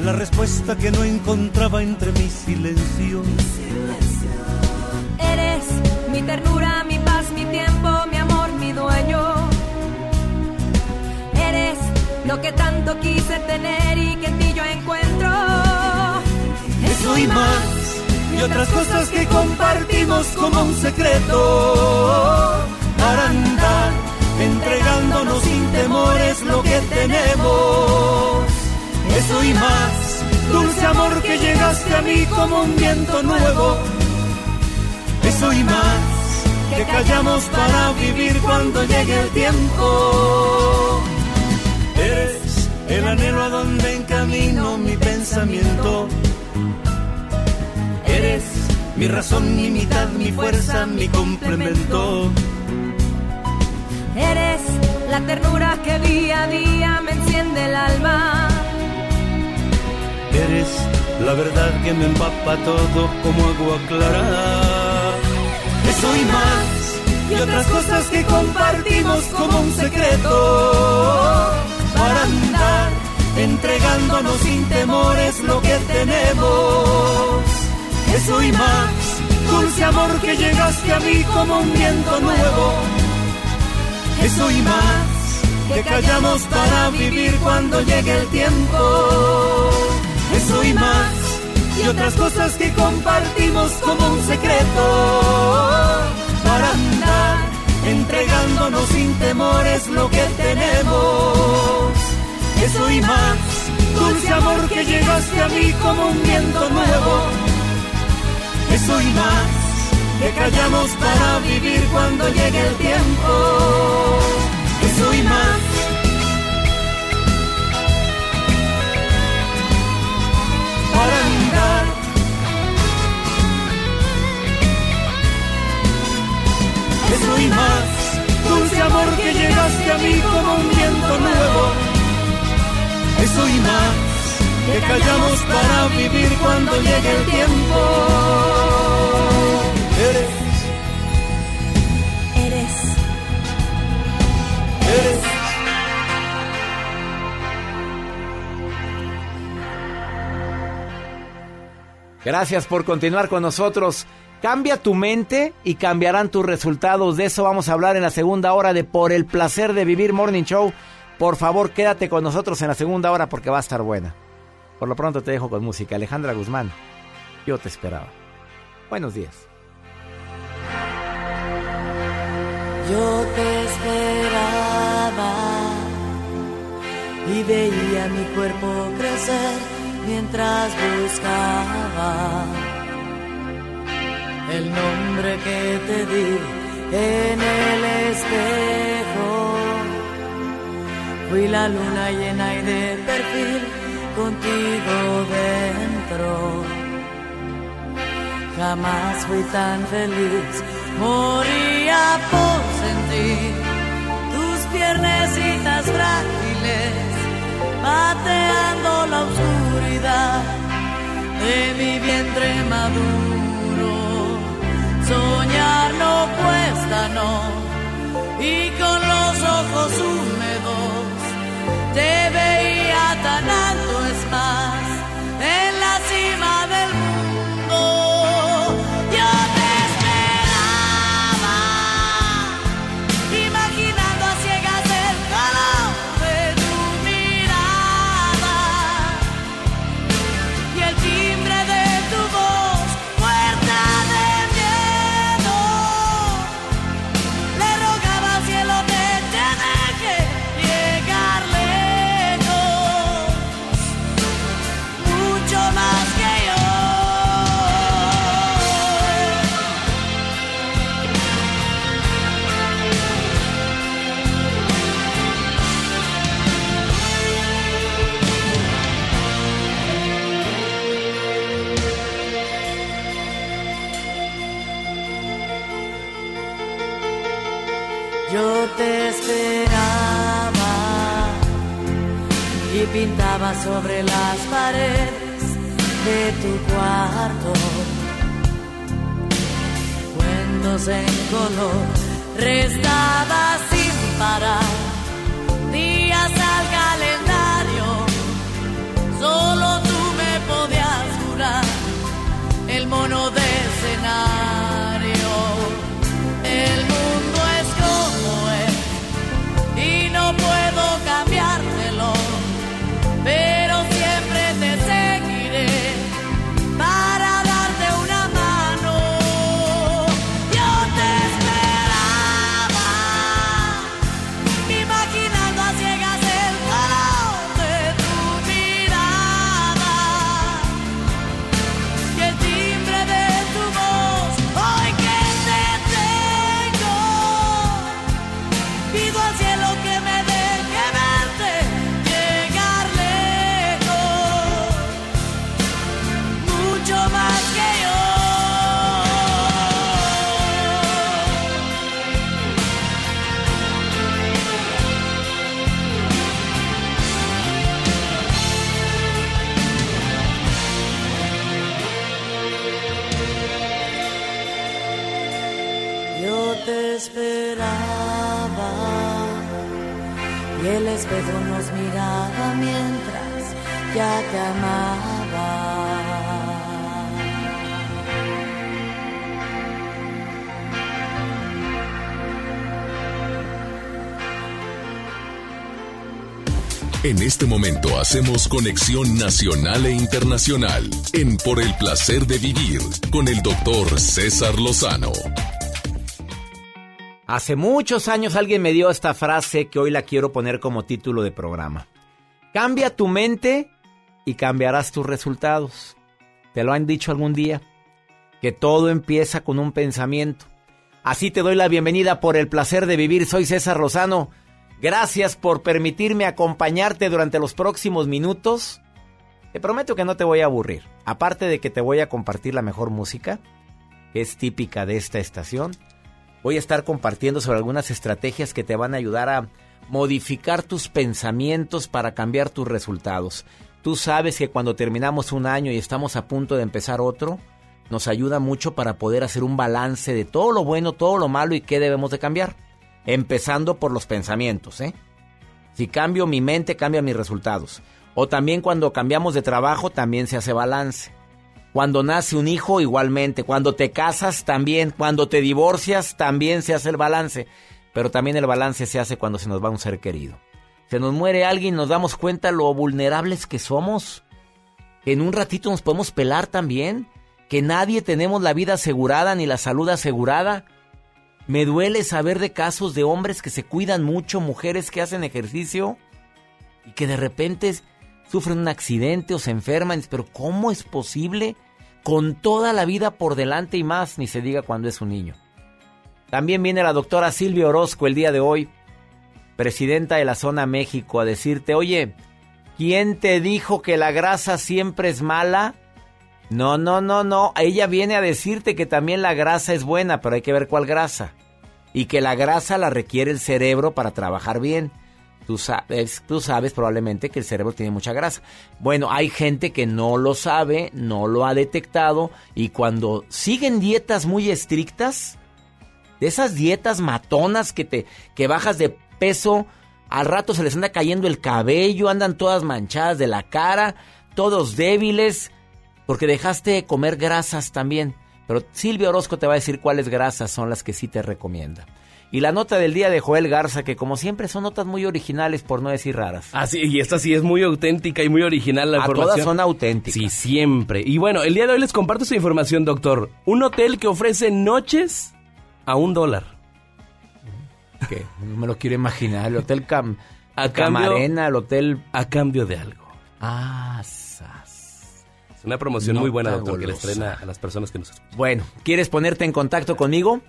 Speaker 15: la respuesta que no encontraba entre mi silencio.
Speaker 13: Eres mi ternura, mi paz, mi tiempo, mi amor, mi dueño. Eres lo que tanto quise tener y que en ti yo encuentro.
Speaker 15: Eso y más, y otras cosas que compartimos como un secreto. Para andar entregándonos sin temores lo que tenemos. Eso y más, dulce amor que llegaste a mí como un viento nuevo. Eso y más, que callamos para vivir cuando llegue el tiempo. Eres el anhelo a donde encamino mi pensamiento. Eres mi razón, mi mitad, mi fuerza, mi complemento.
Speaker 13: Eres la ternura que día a día me enciende el alma.
Speaker 15: Eres la verdad que me empapa todo como agua clara. Eso y más, y otras cosas que compartimos como un secreto. Para andar entregándonos sin temores lo que tenemos. Eso y más, dulce amor que llegaste a mí como un viento nuevo. Eso y más, que callamos para vivir cuando llegue el tiempo. Eso y más, y otras cosas que compartimos como un secreto. Para andar entregándonos sin temores lo que tenemos. Eso y más, dulce amor que llegaste a mí como un viento nuevo. Eso y más, que callamos para vivir cuando llegue el tiempo. Eso y más. Eso y más, dulce amor que llegaste a mí como un viento nuevo. Eso y más, que callamos para vivir cuando llegue el tiempo. Eres,
Speaker 13: Eres
Speaker 15: eres.
Speaker 2: Gracias por continuar con nosotros. Cambia tu mente y cambiarán tus resultados. De eso vamos a hablar en la segunda hora de Por el placer de vivir Morning Show. Por favor, quédate con nosotros en la segunda hora porque va a estar buena. Por lo pronto te dejo con música. Alejandra Guzmán, yo te esperaba. Buenos días.
Speaker 32: Yo te esperaba y veía mi cuerpo crecer mientras buscaba el nombre que te di en el espejo. Fui la luna llena y de perfil contigo dentro. Jamás fui tan feliz, moría por sentir tus piernecitas frágiles, pateando la oscuridad de mi vientre maduro. Soñar no cuesta, no, y con los ojos húmedos te veía tan alto, sobre las paredes de tu cuarto. Cuentos en color, restaba ya te amaba.
Speaker 1: En este momento hacemos conexión nacional e internacional en Por el placer de vivir con el doctor César Lozano.
Speaker 2: Hace muchos años alguien me dio esta frase que hoy la quiero poner como título de programa. Cambia tu mente y cambiarás tus resultados. ¿Te lo han dicho algún día? Que todo empieza con un pensamiento. Así te doy la bienvenida por el placer de vivir. Soy César Lozano. Gracias por permitirme acompañarte durante los próximos minutos. Te prometo que no te voy a aburrir. Aparte de que te voy a compartir la mejor música, que es típica de esta estación, voy a estar compartiendo sobre algunas estrategias que te van a ayudar a modificar tus pensamientos para cambiar tus resultados. Tú sabes que cuando terminamos un año y estamos a punto de empezar otro, nos ayuda mucho para poder hacer un balance de todo lo bueno, todo lo malo y qué debemos de cambiar. Empezando por los pensamientos, ¿eh? Si cambio mi mente, cambia mis resultados. O también cuando cambiamos de trabajo, también se hace balance. Cuando nace un hijo, igualmente. Cuando te casas, también. Cuando te divorcias, también se hace el balance. Pero también el balance se hace cuando se nos va un ser querido. Se nos muere alguien, nos damos cuenta lo vulnerables que somos. Que en un ratito nos podemos pelar también. Que nadie tenemos la vida asegurada ni la salud asegurada. Me duele saber de casos de hombres que se cuidan mucho, mujeres que hacen ejercicio y que de repente sufren un accidente o se enferman. Pero ¿cómo es posible? Con toda la vida por delante y más, ni se diga cuando es un niño. También viene la doctora Silvia Orozco el día de hoy, presidenta de la zona México, a decirte, oye, ¿quién te dijo que la grasa siempre es mala? No, no, no, no. Ella viene a decirte que también la grasa es buena, pero hay que ver cuál grasa. Y que la grasa la requiere el cerebro para trabajar bien. Tú sabes, tú sabes probablemente que el cerebro tiene mucha grasa. Bueno, hay gente que no lo sabe, no lo ha detectado y cuando siguen dietas muy estrictas, de esas dietas matonas que te que bajas de peso, al rato se les anda cayendo el cabello, andan todas manchadas de la cara, todos débiles, porque dejaste de comer grasas también. Pero Silvia Orozco te va a decir cuáles grasas son las que sí te recomienda. Y la nota del día de Joel Garza, que como siempre son notas muy originales, por no decir raras.
Speaker 33: Ah, sí, y esta sí es muy auténtica y muy original la
Speaker 2: A
Speaker 33: información.
Speaker 2: todas son auténticas.
Speaker 33: Sí, siempre. Y bueno, el día de hoy les comparto esa información, doctor. Un hotel que ofrece noches a un dólar.
Speaker 2: No me lo quiero imaginar. El hotel Cam
Speaker 33: A cambio-
Speaker 2: Camarena, el hotel...
Speaker 33: A cambio de algo.
Speaker 2: Ah, sas.
Speaker 33: Es una promoción muy buena, doctor, que le estrena a las personas que nos escuchan.
Speaker 2: Bueno, ¿quieres ponerte en contacto conmigo?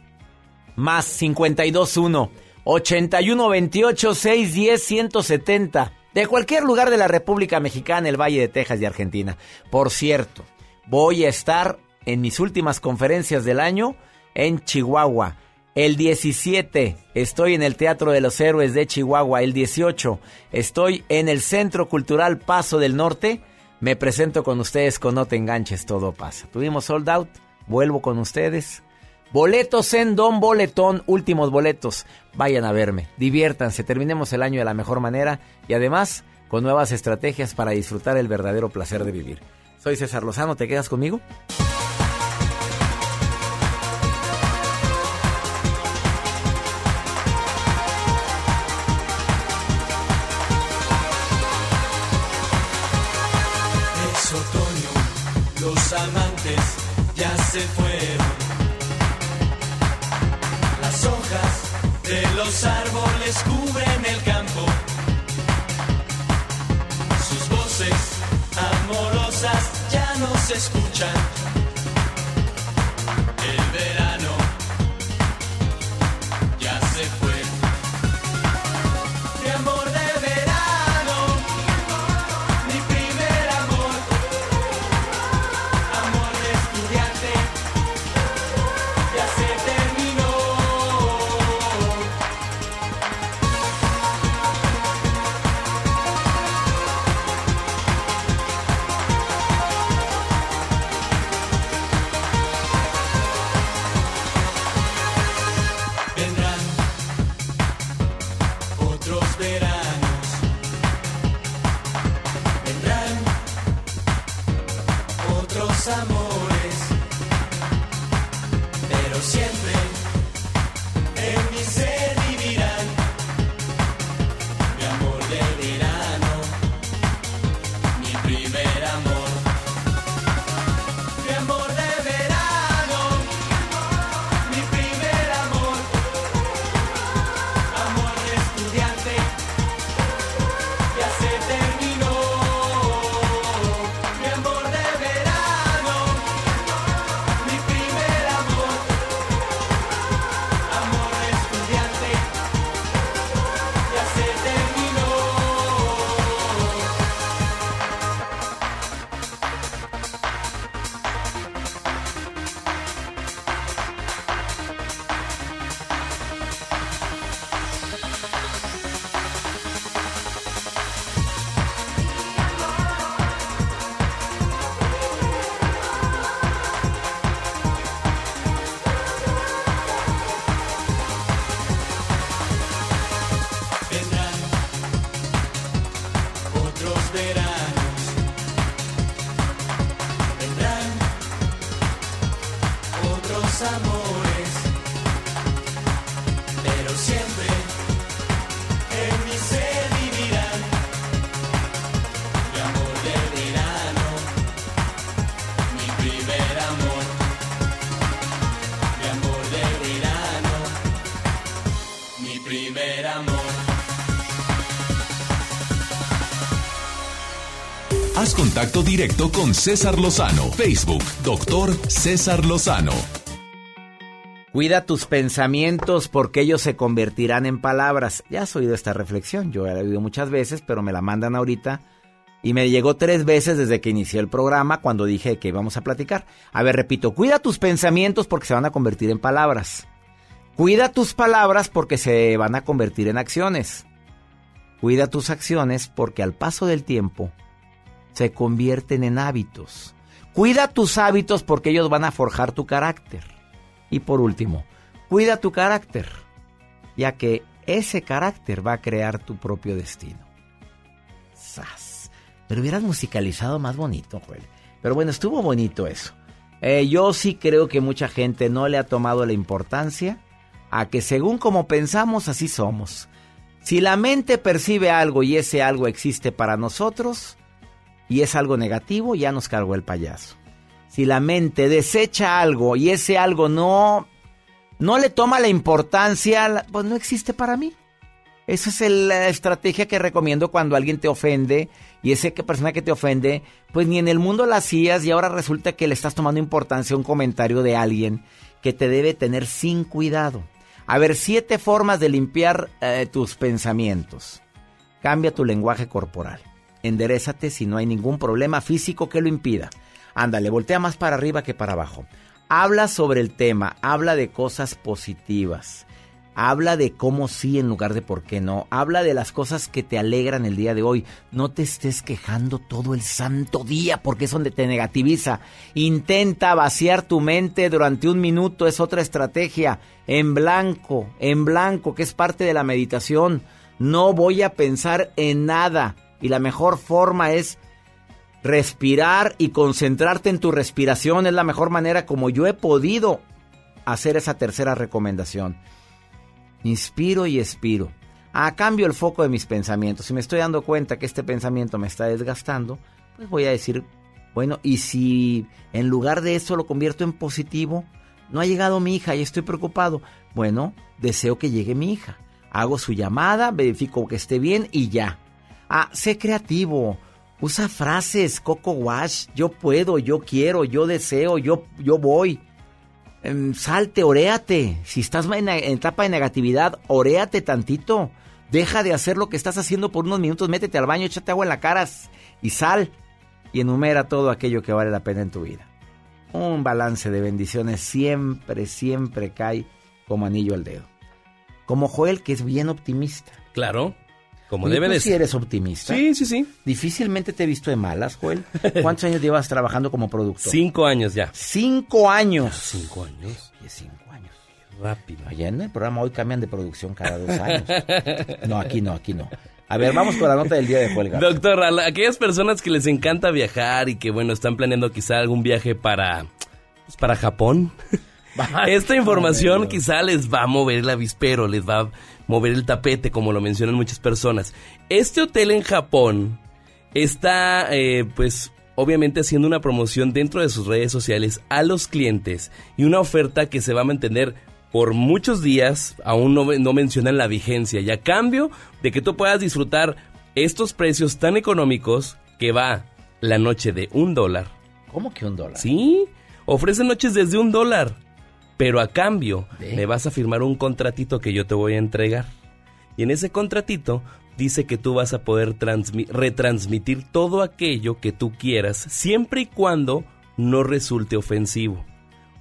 Speaker 2: Más 521 8128 610 170 de cualquier lugar de la República Mexicana, el Valle de Texas y Argentina. Por cierto, voy a estar en mis últimas conferencias del año en Chihuahua, El 17 estoy en el Teatro de los Héroes de Chihuahua. El 18 estoy en el Centro Cultural Paso del Norte. Me presento con ustedes con No Te Enganches, todo pasa. Tuvimos sold out, vuelvo con ustedes. Boletos en Don Boletón, últimos boletos. Vayan a verme, diviértanse, terminemos el año de la mejor manera y además con nuevas estrategias para disfrutar el verdadero placer de vivir. Soy César Lozano, ¿te quedas conmigo?
Speaker 15: Se
Speaker 1: directo con César Lozano. Facebook, doctor César Lozano.
Speaker 2: Cuida tus pensamientos porque ellos se convertirán en palabras. Ya has oído esta reflexión, yo la he oído muchas veces, pero me la mandan ahorita y me llegó tres veces desde que inicié el programa cuando dije que íbamos a platicar. A ver, repito, cuida tus pensamientos porque se van a convertir en palabras. Cuida tus palabras porque se van a convertir en acciones. Cuida tus acciones porque al paso del tiempo se convierten en hábitos. Cuida tus hábitos porque ellos van a forjar tu carácter. Y por último, cuida tu carácter, ya que ese carácter va a crear tu propio destino. ¡Sas! Pero hubieras musicalizado más bonito, Joel. Pero bueno, estuvo bonito eso. Eh, yo sí creo que mucha gente no le ha tomado la importancia a que según como pensamos, así somos. Si la mente percibe algo y ese algo existe para nosotros y es algo negativo, ya nos cargó el payaso. Si la mente desecha algo y ese algo no no le toma la importancia, pues no existe para mí. Esa es la estrategia que recomiendo cuando alguien te ofende y esa persona que te ofende, pues ni en el mundo la hacías y ahora resulta que le estás tomando importancia a un comentario de alguien que te debe tener sin cuidado. A ver, siete formas de limpiar eh, tus pensamientos. Cambia tu lenguaje corporal. Enderezate si no hay ningún problema físico que lo impida. Ándale, voltea más para arriba que para abajo. Habla sobre el tema, habla de cosas positivas. Habla de cómo sí en lugar de por qué no. Habla de las cosas que te alegran el día de hoy. No te estés quejando todo el santo día porque es donde te negativiza. Intenta vaciar tu mente durante un minuto. Es otra estrategia. En blanco, en blanco, que es parte de la meditación. No voy a pensar en nada. Y la mejor forma es respirar y concentrarte en tu respiración. Es la mejor manera como yo he podido hacer esa tercera recomendación. Inspiro y expiro. A cambio el foco de mis pensamientos. Si me estoy dando cuenta que este pensamiento me está desgastando, pues voy a decir, bueno, y si en lugar de eso lo convierto en positivo, no ha llegado mi hija y estoy preocupado. Bueno, deseo que llegue mi hija. Hago su llamada, verifico que esté bien y ya. Ah, sé creativo. Usa frases, Coco Wash, yo puedo, yo quiero, yo deseo, yo, yo voy. Em, salte, oréate. Si estás en, en etapa de negatividad, oréate tantito. Deja de hacer lo que estás haciendo por unos minutos, métete al baño, échate agua en la cara y sal. Y enumera todo aquello que vale la pena en tu vida. Un balance de bendiciones siempre, siempre cae como anillo al dedo. Como Joel, que es bien optimista.
Speaker 33: Claro. Como debe
Speaker 2: ¿tú
Speaker 33: de
Speaker 2: sí
Speaker 33: ser.
Speaker 2: eres optimista.
Speaker 33: Sí, sí, sí.
Speaker 2: Difícilmente te he visto de malas, Joel. ¿Cuántos años llevas trabajando como productor?
Speaker 33: Cinco años ya.
Speaker 2: Cinco años.
Speaker 33: Cinco años.
Speaker 2: Oye, cinco años.
Speaker 33: Rápido.
Speaker 2: Allá en el programa hoy cambian de producción cada dos años. <laughs> No, aquí no, aquí no. A ver, vamos con la nota del día de Joel Garza.
Speaker 33: Doctor, a la- aquellas personas que les encanta viajar y que, bueno, están planeando quizá algún viaje para, pues, para Japón. <laughs> Esta información quizá les va a mover el avispero, les va a mover el tapete, como lo mencionan muchas personas. Este hotel en Japón está, eh, pues, obviamente haciendo una promoción dentro de sus redes sociales a los clientes y una oferta que se va a mantener por muchos días, aún no, no mencionan la vigencia, y a cambio de que tú puedas disfrutar estos precios tan económicos que va la noche de un dólar.
Speaker 2: ¿Cómo que un dólar?
Speaker 33: Sí, ofrecen noches desde un dólar, pero a cambio me vas a firmar un contratito que yo te voy a entregar. Y en ese contratito dice que tú vas a poder transmi- retransmitir todo aquello que tú quieras, siempre y cuando no resulte ofensivo.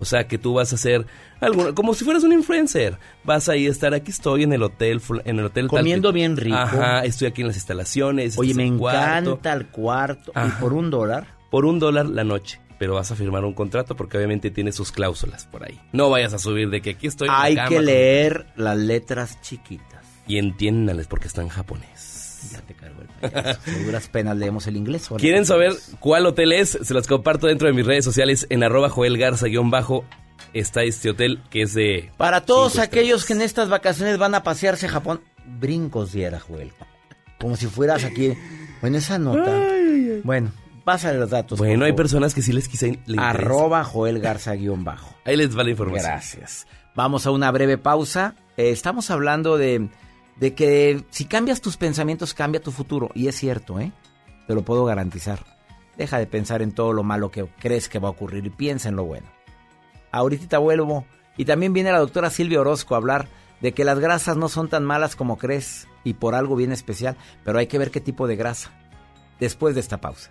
Speaker 33: O sea, que tú vas a hacer algo, como si fueras un influencer. Vas a ir a estar aquí estoy en el hotel, en el hotel
Speaker 2: Comiendo bien rico.
Speaker 33: Ajá, estoy aquí en las instalaciones.
Speaker 2: Oye,
Speaker 33: este
Speaker 2: me
Speaker 33: es el cuarto.
Speaker 2: encanta el cuarto. ¿Y por un dólar?
Speaker 33: Por un dólar la noche. Pero vas a firmar un contrato porque obviamente tiene sus cláusulas por ahí. No vayas a subir de que aquí estoy. en la
Speaker 2: Hay
Speaker 33: cama
Speaker 2: que
Speaker 33: con-
Speaker 2: leer las letras chiquitas.
Speaker 33: Y entiéndanles porque está en japonés.
Speaker 2: Ya te cargo el duras <laughs> penas leemos el inglés.
Speaker 33: ¿Quieren saber cuál hotel es? Se los comparto dentro de mis redes sociales en arroba Joel Garza-bajo. Está este hotel que es de...
Speaker 2: Para todos aquellos que en estas vacaciones van a pasearse a Japón, brincos diera, Joel. Como si fueras aquí. Bueno, esa nota. Bueno, pásale los datos.
Speaker 33: Bueno, hay personas que sí les quise... le.
Speaker 2: Arroba Joel Garza guion bajo.
Speaker 33: Ahí les va la información.
Speaker 2: Gracias. Vamos a una breve pausa. Eh, estamos hablando de, de que si cambias tus pensamientos, cambia tu futuro. Y es cierto, ¿eh? Te lo puedo garantizar. Deja de pensar en todo lo malo que crees que va a ocurrir y piensa en lo bueno. Ahorita vuelvo. Y también viene la doctora Silvia Orozco a hablar de que las grasas no son tan malas como crees y por algo bien especial, pero hay que ver qué tipo de grasa. Después de esta pausa.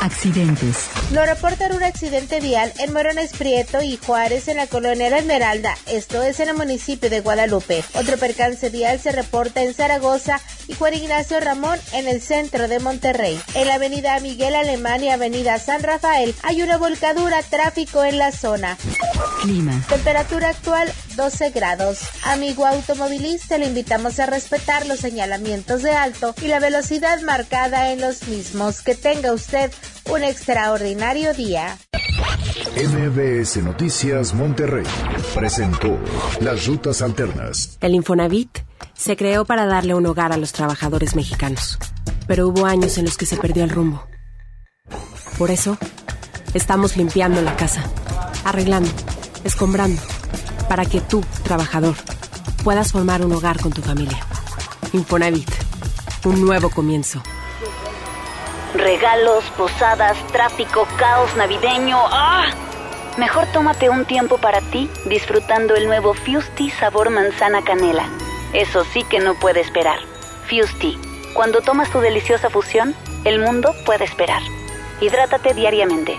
Speaker 34: Accidentes.
Speaker 8: Nos reportan un accidente vial en Morones Prieto y Juárez en la colonia La Esmeralda, esto es en el municipio de Guadalupe. Otro percance vial se reporta en Zaragoza y Juan Ignacio Ramón en el centro de Monterrey. En la avenida Miguel Alemán y avenida San Rafael hay una volcadura, tráfico en la zona.
Speaker 34: Clima.
Speaker 8: Temperatura actual 12 grados. Amigo automovilista, le invitamos a respetar los señalamientos de alto y la velocidad marcada en los mismos. Que tenga usted un extraordinario día.
Speaker 7: MBS Noticias Monterrey presentó Las Rutas Alternas.
Speaker 11: El Infonavit se creó para darle un hogar a los trabajadores mexicanos, pero hubo años en los que se perdió el rumbo. Por eso, estamos limpiando la casa, arreglando, escombrando, para que tú, trabajador, puedas formar un hogar con tu familia. Infonavit, un nuevo comienzo.
Speaker 35: Regalos, posadas, tráfico, caos navideño. ¡Ah! Mejor tómate un tiempo para ti disfrutando el nuevo Fusti sabor manzana canela. Eso sí que no puede esperar. Fusti, cuando tomas tu deliciosa fusión, el mundo puede esperar. Hidrátate diariamente.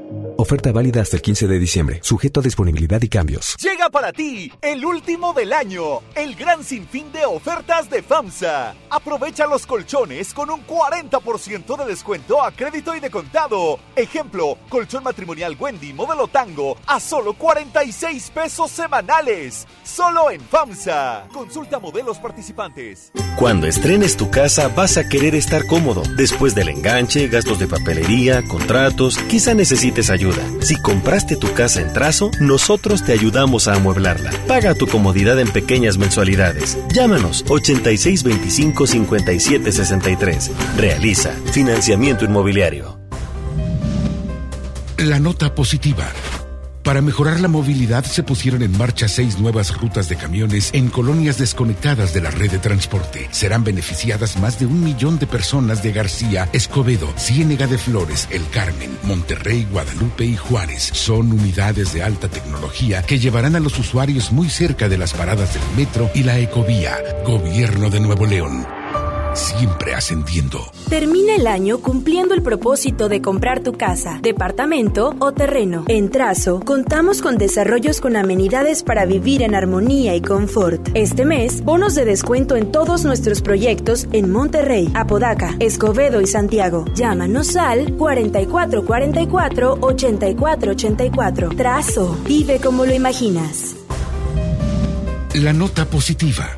Speaker 21: Oferta válida hasta el 15 de diciembre, sujeto a disponibilidad y cambios.
Speaker 36: Llega para ti el último del año, el gran sinfín de ofertas de FAMSA. Aprovecha los colchones con un 40% de descuento a crédito y de contado. Ejemplo, colchón matrimonial Wendy modelo tango a solo 46 pesos semanales. Solo en FAMSA. Consulta modelos participantes.
Speaker 20: Cuando estrenes tu casa vas a querer estar cómodo. Después del enganche, gastos de papelería, contratos, quizá necesites ayuda. Si compraste tu casa en trazo, nosotros te ayudamos a amueblarla. Paga tu comodidad en pequeñas mensualidades. Llámanos 8625-5763. Realiza financiamiento inmobiliario.
Speaker 30: La nota positiva. Para mejorar la movilidad se pusieron en marcha seis nuevas rutas de camiones en colonias desconectadas de la red de transporte. Serán beneficiadas más de un millón de personas de García, Escobedo, Ciénega de Flores, El Carmen, Monterrey, Guadalupe y Juárez. Son unidades de alta tecnología que llevarán a los usuarios muy cerca de las paradas del metro y la ecovía. Gobierno de Nuevo León siempre ascendiendo.
Speaker 11: Termina el año cumpliendo el propósito de comprar tu casa, departamento o terreno. En Trazo, contamos con desarrollos con amenidades para vivir en armonía y confort. Este mes, bonos de descuento en todos nuestros proyectos en Monterrey, Apodaca, Escobedo y Santiago. Llámanos al 4444-8484. Trazo, vive como lo imaginas.
Speaker 30: La nota positiva.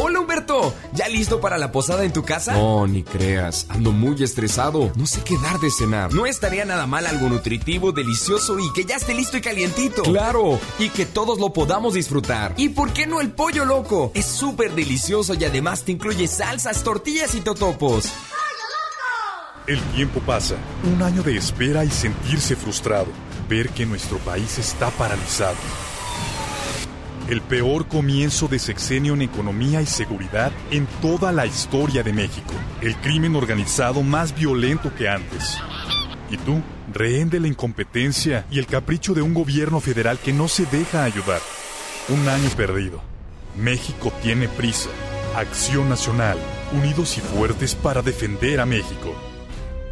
Speaker 37: Hola Humberto, ¿ya listo para la posada en tu casa?
Speaker 38: No, ni creas, ando muy estresado. No sé qué dar de cenar.
Speaker 37: No estaría nada mal algo nutritivo, delicioso y que ya esté listo y calientito.
Speaker 38: Claro, y que todos lo podamos disfrutar.
Speaker 37: ¿Y por qué no el pollo loco? Es súper delicioso y además te incluye salsas, tortillas y totopos.
Speaker 39: El tiempo pasa, un año de espera y sentirse frustrado, ver que nuestro país está paralizado. El peor comienzo de sexenio en economía y seguridad en toda la historia de México. El crimen organizado más violento que antes. ¿Y tú? Rehén de la incompetencia y el capricho de un gobierno federal que no se deja ayudar. Un año perdido. México tiene prisa. Acción Nacional. Unidos y fuertes para defender a México.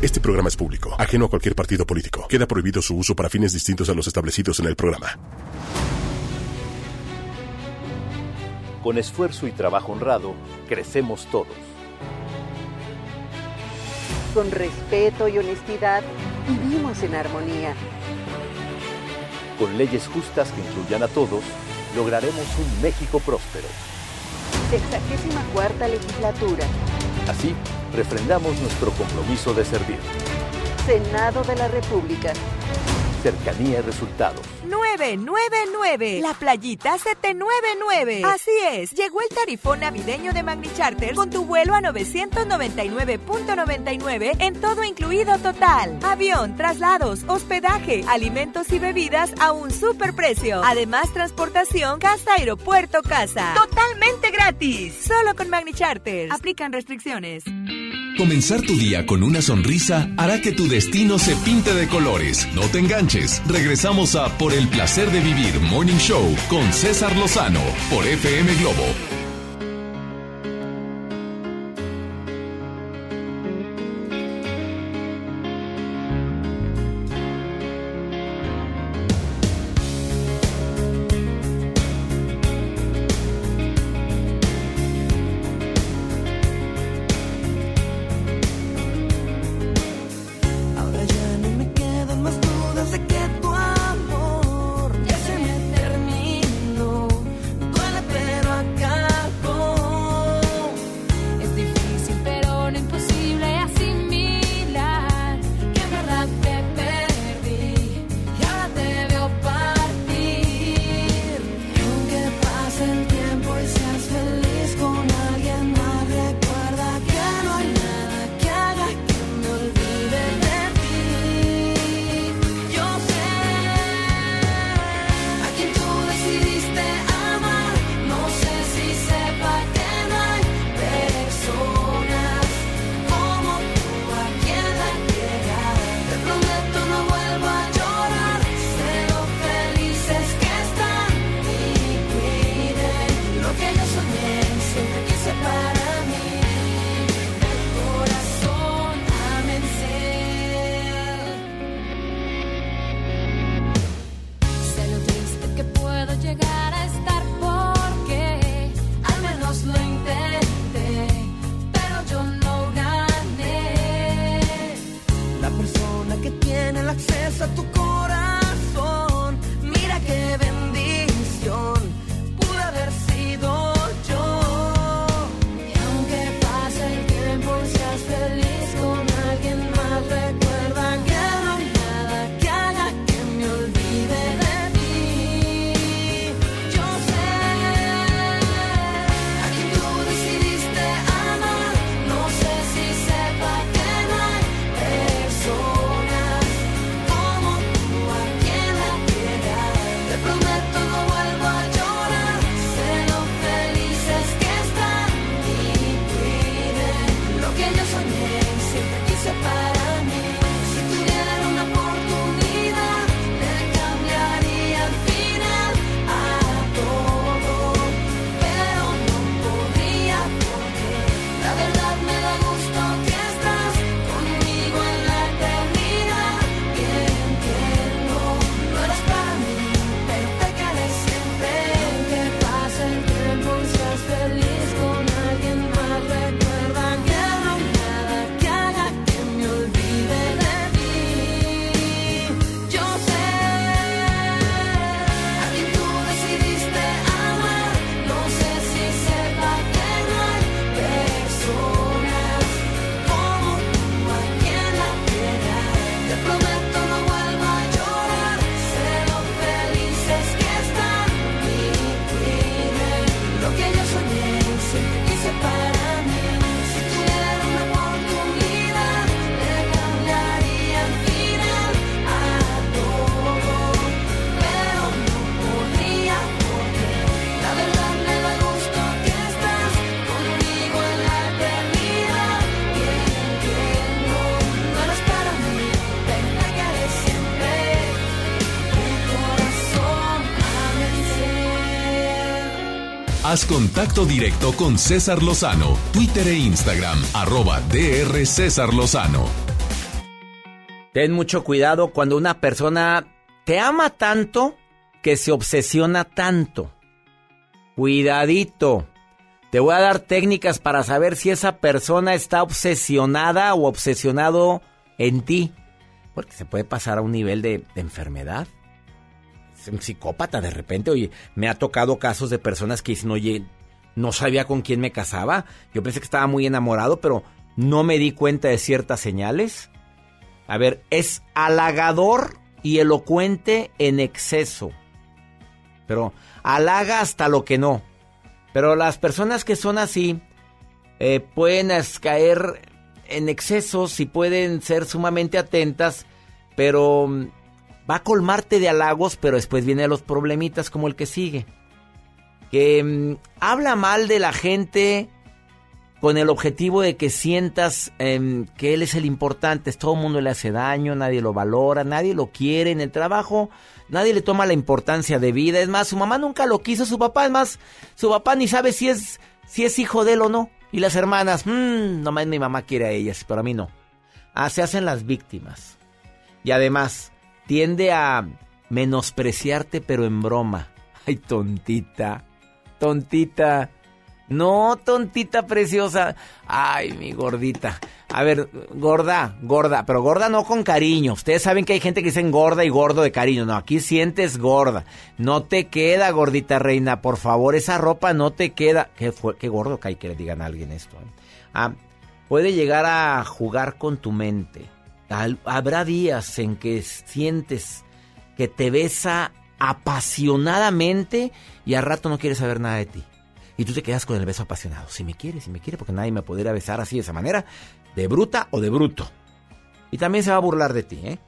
Speaker 36: Este programa es público, ajeno a cualquier partido político. Queda prohibido su uso para fines distintos a los establecidos en el programa.
Speaker 40: Con esfuerzo y trabajo honrado, crecemos todos.
Speaker 41: Con respeto y honestidad, vivimos en armonía.
Speaker 40: Con leyes justas que incluyan a todos, lograremos un México próspero.
Speaker 41: Sexagésima cuarta legislatura.
Speaker 40: Así, refrendamos nuestro compromiso de servir.
Speaker 41: Senado de la República.
Speaker 40: Cercanía y resultados.
Speaker 12: 999. La playita 799. Así es, llegó el tarifón navideño de Magni Charter con tu vuelo a 999.99 en todo incluido total. Avión, traslados, hospedaje, alimentos y bebidas a un superprecio. Además, transportación casa aeropuerto casa. Totalmente gratis. Solo con Magni Charter. Aplican restricciones.
Speaker 1: Comenzar tu día con una sonrisa hará que tu destino se pinte de colores. No te enganches. Regresamos a Por el placer de vivir Morning Show con César Lozano por FM Globo. Haz contacto directo con César Lozano, Twitter e Instagram, arroba DR César Lozano.
Speaker 2: Ten mucho cuidado cuando una persona te ama tanto que se obsesiona tanto. Cuidadito. Te voy a dar técnicas para saber si esa persona está obsesionada o obsesionado en ti. Porque se puede pasar a un nivel de, de enfermedad. Un psicópata de repente. Oye, me ha tocado casos de personas que dicen, oye, no sabía con quién me casaba. Yo pensé que estaba muy enamorado, pero no me di cuenta de ciertas señales. A ver, es halagador y elocuente en exceso. Pero halaga hasta lo que no. Pero las personas que son así eh, pueden caer en excesos y pueden ser sumamente atentas, pero mm, va a colmarte de halagos, pero después vienen los problemitas como el que sigue. Que mm, habla mal de la gente con el objetivo de que sientas em, que él es el importante. Todo el mundo le hace daño, nadie lo valora, nadie lo quiere en el trabajo, nadie le toma la importancia de vida. Es más, su mamá nunca lo quiso, su papá, es más, su papá ni sabe si es, si es hijo de él o no. Y las hermanas, mmm, nomás mi mamá quiere a ellas, pero a mí no. Ah, se hacen las víctimas. Y además, tiende a menospreciarte, pero en broma. <laughs> Ay, tontita, tontita. No, tontita preciosa. Ay, mi gordita. A ver, gorda, gorda, pero gorda no con cariño. Ustedes saben que hay gente que dicen gorda y gordo de cariño. No, aquí sientes gorda. No te queda, gordita reina. Por favor, esa ropa no te queda. Qué, qué gordo que hay que le digan a alguien esto. ¿eh? Ah, puede llegar a jugar con tu mente. Habrá días en que sientes que te besa apasionadamente y al rato no quieres saber nada de ti. Y tú te quedas con el beso apasionado. Si me quiere, si me quiere, porque nadie me podrá besar así de esa manera, de bruta o de bruto. Y también se va a burlar de ti, ¿eh?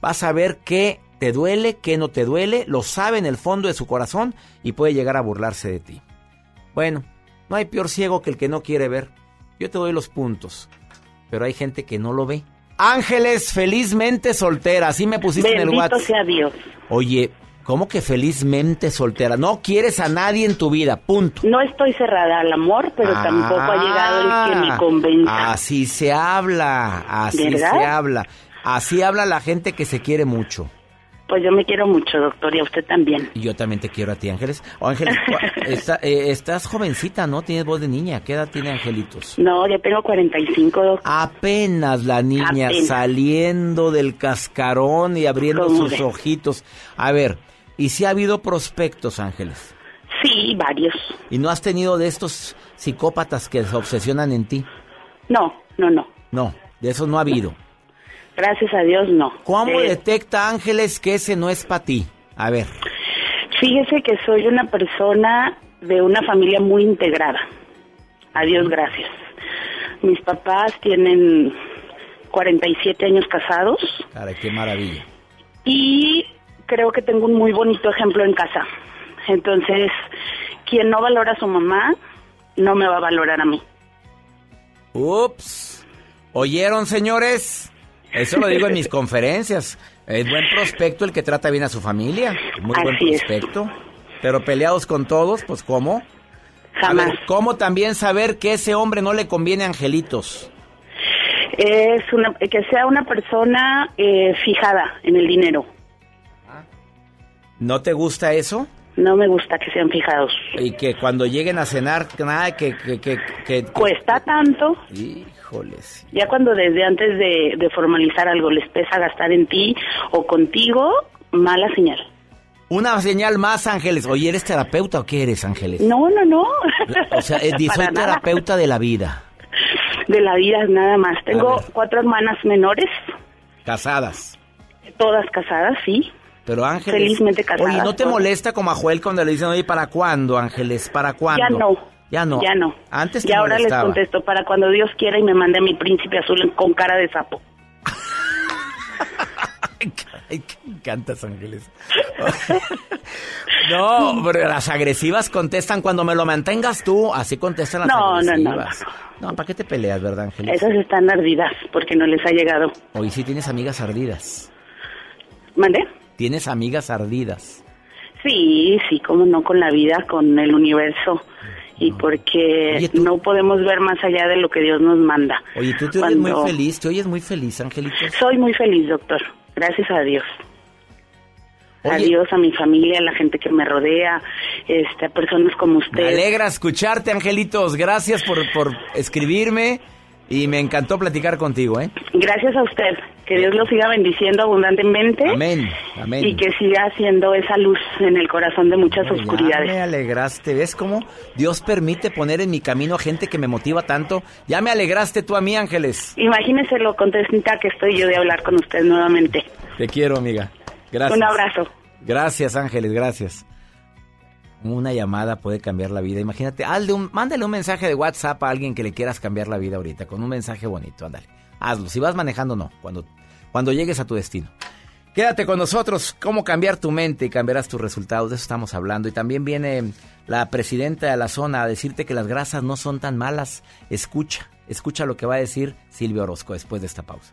Speaker 2: Vas a ver qué te duele, qué no te duele, lo sabe en el fondo de su corazón y puede llegar a burlarse de ti. Bueno, no hay peor ciego que el que no quiere ver. Yo te doy los puntos, pero hay gente que no lo ve. Ángeles, felizmente soltera, así me pusiste en el
Speaker 42: Bendito
Speaker 2: WhatsApp.
Speaker 42: sea Dios.
Speaker 2: Oye, ¿cómo que felizmente soltera? No quieres a nadie en tu vida, punto.
Speaker 42: No estoy cerrada al amor, pero tampoco ha llegado el que me convenza.
Speaker 2: Ah, Así se habla, así
Speaker 42: ¿Verdad?
Speaker 2: se habla. Así habla la gente que se quiere mucho.
Speaker 42: Pues yo me quiero mucho, doctor, y a usted también.
Speaker 2: Y yo también te quiero a ti, Ángeles. Oh, Ángeles, <laughs> está- eh, estás jovencita, ¿no? Tienes voz de niña. ¿Qué edad tiene Angelitos?
Speaker 42: No, ya tengo 45, doctor.
Speaker 2: Apenas la niña
Speaker 42: Apenas.
Speaker 2: saliendo del cascarón y abriendo
Speaker 42: ¿Cómo
Speaker 2: sus ojitos. A ver, ¿y si ha habido prospectos, Ángeles?
Speaker 42: Sí, varios.
Speaker 2: ¿Y no has tenido de estos psicópatas que se obsesionan en ti?
Speaker 42: No, no, no.
Speaker 2: No, de esos no ha habido.
Speaker 42: Gracias a Dios, no.
Speaker 2: ¿Cómo
Speaker 42: Eh,
Speaker 2: detecta Ángeles que ese no es para ti? A ver.
Speaker 42: Fíjese que soy una persona de una familia muy integrada. A Dios gracias. Mis papás tienen 47 años casados
Speaker 2: Caray, qué maravilla.
Speaker 42: y creo que tengo un muy bonito ejemplo en casa. Entonces, quien no valora a su mamá, no me va a valorar a mí.
Speaker 2: Ups. ¿Oyeron, señores? Eso lo digo en mis conferencias. Es buen prospecto el que trata bien a su familia. Muy buen
Speaker 42: es.
Speaker 2: prospecto. Pero peleados con todos, pues ¿cómo?
Speaker 42: Jamás.
Speaker 2: Ver, ¿cómo también saber que ese hombre no le conviene a Angelitos?
Speaker 42: Es una, que sea una persona eh, fijada en el dinero.
Speaker 2: ¿No te gusta eso?
Speaker 42: No me gusta que sean fijados.
Speaker 2: Y que cuando lleguen a cenar, nada, que... que, que, que-
Speaker 42: Cuesta tanto.
Speaker 2: Híjoles.
Speaker 42: Ya cuando desde antes de, de formalizar algo les pesa gastar en ti o contigo, mala señal.
Speaker 2: Una señal más, Ángeles. Oye, ¿eres terapeuta o qué eres, Ángeles?
Speaker 42: No, no, no.
Speaker 2: O sea, eh, <laughs> soy
Speaker 42: nada.
Speaker 2: terapeuta de la vida.
Speaker 42: De la vida nada más. Tengo cuatro hermanas menores,
Speaker 2: Casadas.
Speaker 42: todas casadas, sí.
Speaker 2: Pero Ángeles...
Speaker 42: Felizmente casadas,
Speaker 2: Oye, ¿no te molesta como a Joel cuando le dicen, oye, ¿para cuándo, Ángeles? ¿Para cuándo?
Speaker 42: Ya no.
Speaker 2: Ya no.
Speaker 42: Ya no.
Speaker 2: Antes te
Speaker 42: Y ahora les contesto para cuando Dios quiera y me mande a mi príncipe azul con cara de sapo. <laughs>
Speaker 2: Ay, me encantas, Ángeles. <laughs> no, pero las agresivas contestan cuando me lo mantengas tú. Así contestan las
Speaker 42: No, no, no,
Speaker 2: agresivas. No, ¿para qué te peleas, verdad, Ángeles?
Speaker 42: Esas están ardidas porque no les ha llegado.
Speaker 2: Hoy sí tienes amigas ardidas.
Speaker 42: ¿Mande?
Speaker 2: Tienes amigas ardidas.
Speaker 42: Sí, sí, cómo no, con la vida, con el universo. Y porque no podemos ver más allá de lo que Dios nos manda.
Speaker 2: Oye, tú te oyes muy feliz, te oyes muy feliz, Angelito.
Speaker 42: Soy muy feliz, doctor. Gracias a Dios. A
Speaker 2: Oye.
Speaker 42: Dios, a mi familia, a la gente que me rodea, este, a personas como
Speaker 2: Me
Speaker 42: usted.
Speaker 2: alegra escucharte, Angelitos. Gracias por, por escribirme y me encantó platicar contigo, ¿eh?
Speaker 42: Gracias a usted. Que Dios lo siga bendiciendo abundantemente.
Speaker 2: Amén, amén.
Speaker 42: Y que siga haciendo esa luz en el corazón de muchas
Speaker 2: Ya
Speaker 42: oscuridades.
Speaker 2: me alegraste. ¿Ves cómo Dios permite poner en mi camino a gente que me motiva tanto? Ya me alegraste tú a mí, Ángeles.
Speaker 42: Imagínese lo contenta que estoy yo de hablar con usted nuevamente.
Speaker 2: Te quiero, amiga. Gracias.
Speaker 42: Un abrazo.
Speaker 2: Gracias, Ángeles, gracias. Una llamada puede cambiar la vida. Imagínate, un, mándale un mensaje de WhatsApp a alguien que le quieras cambiar la vida ahorita, con un mensaje bonito, ándale. Hazlo. Si vas manejando, no. Cuando, cuando llegues a tu destino. Quédate con nosotros. Cómo cambiar tu mente y cambiarás tus resultados. De eso estamos hablando. Y también viene la presidenta de la zona a decirte que las grasas no son tan malas. Escucha, escucha lo que va a decir Silvio Orozco después de esta pausa.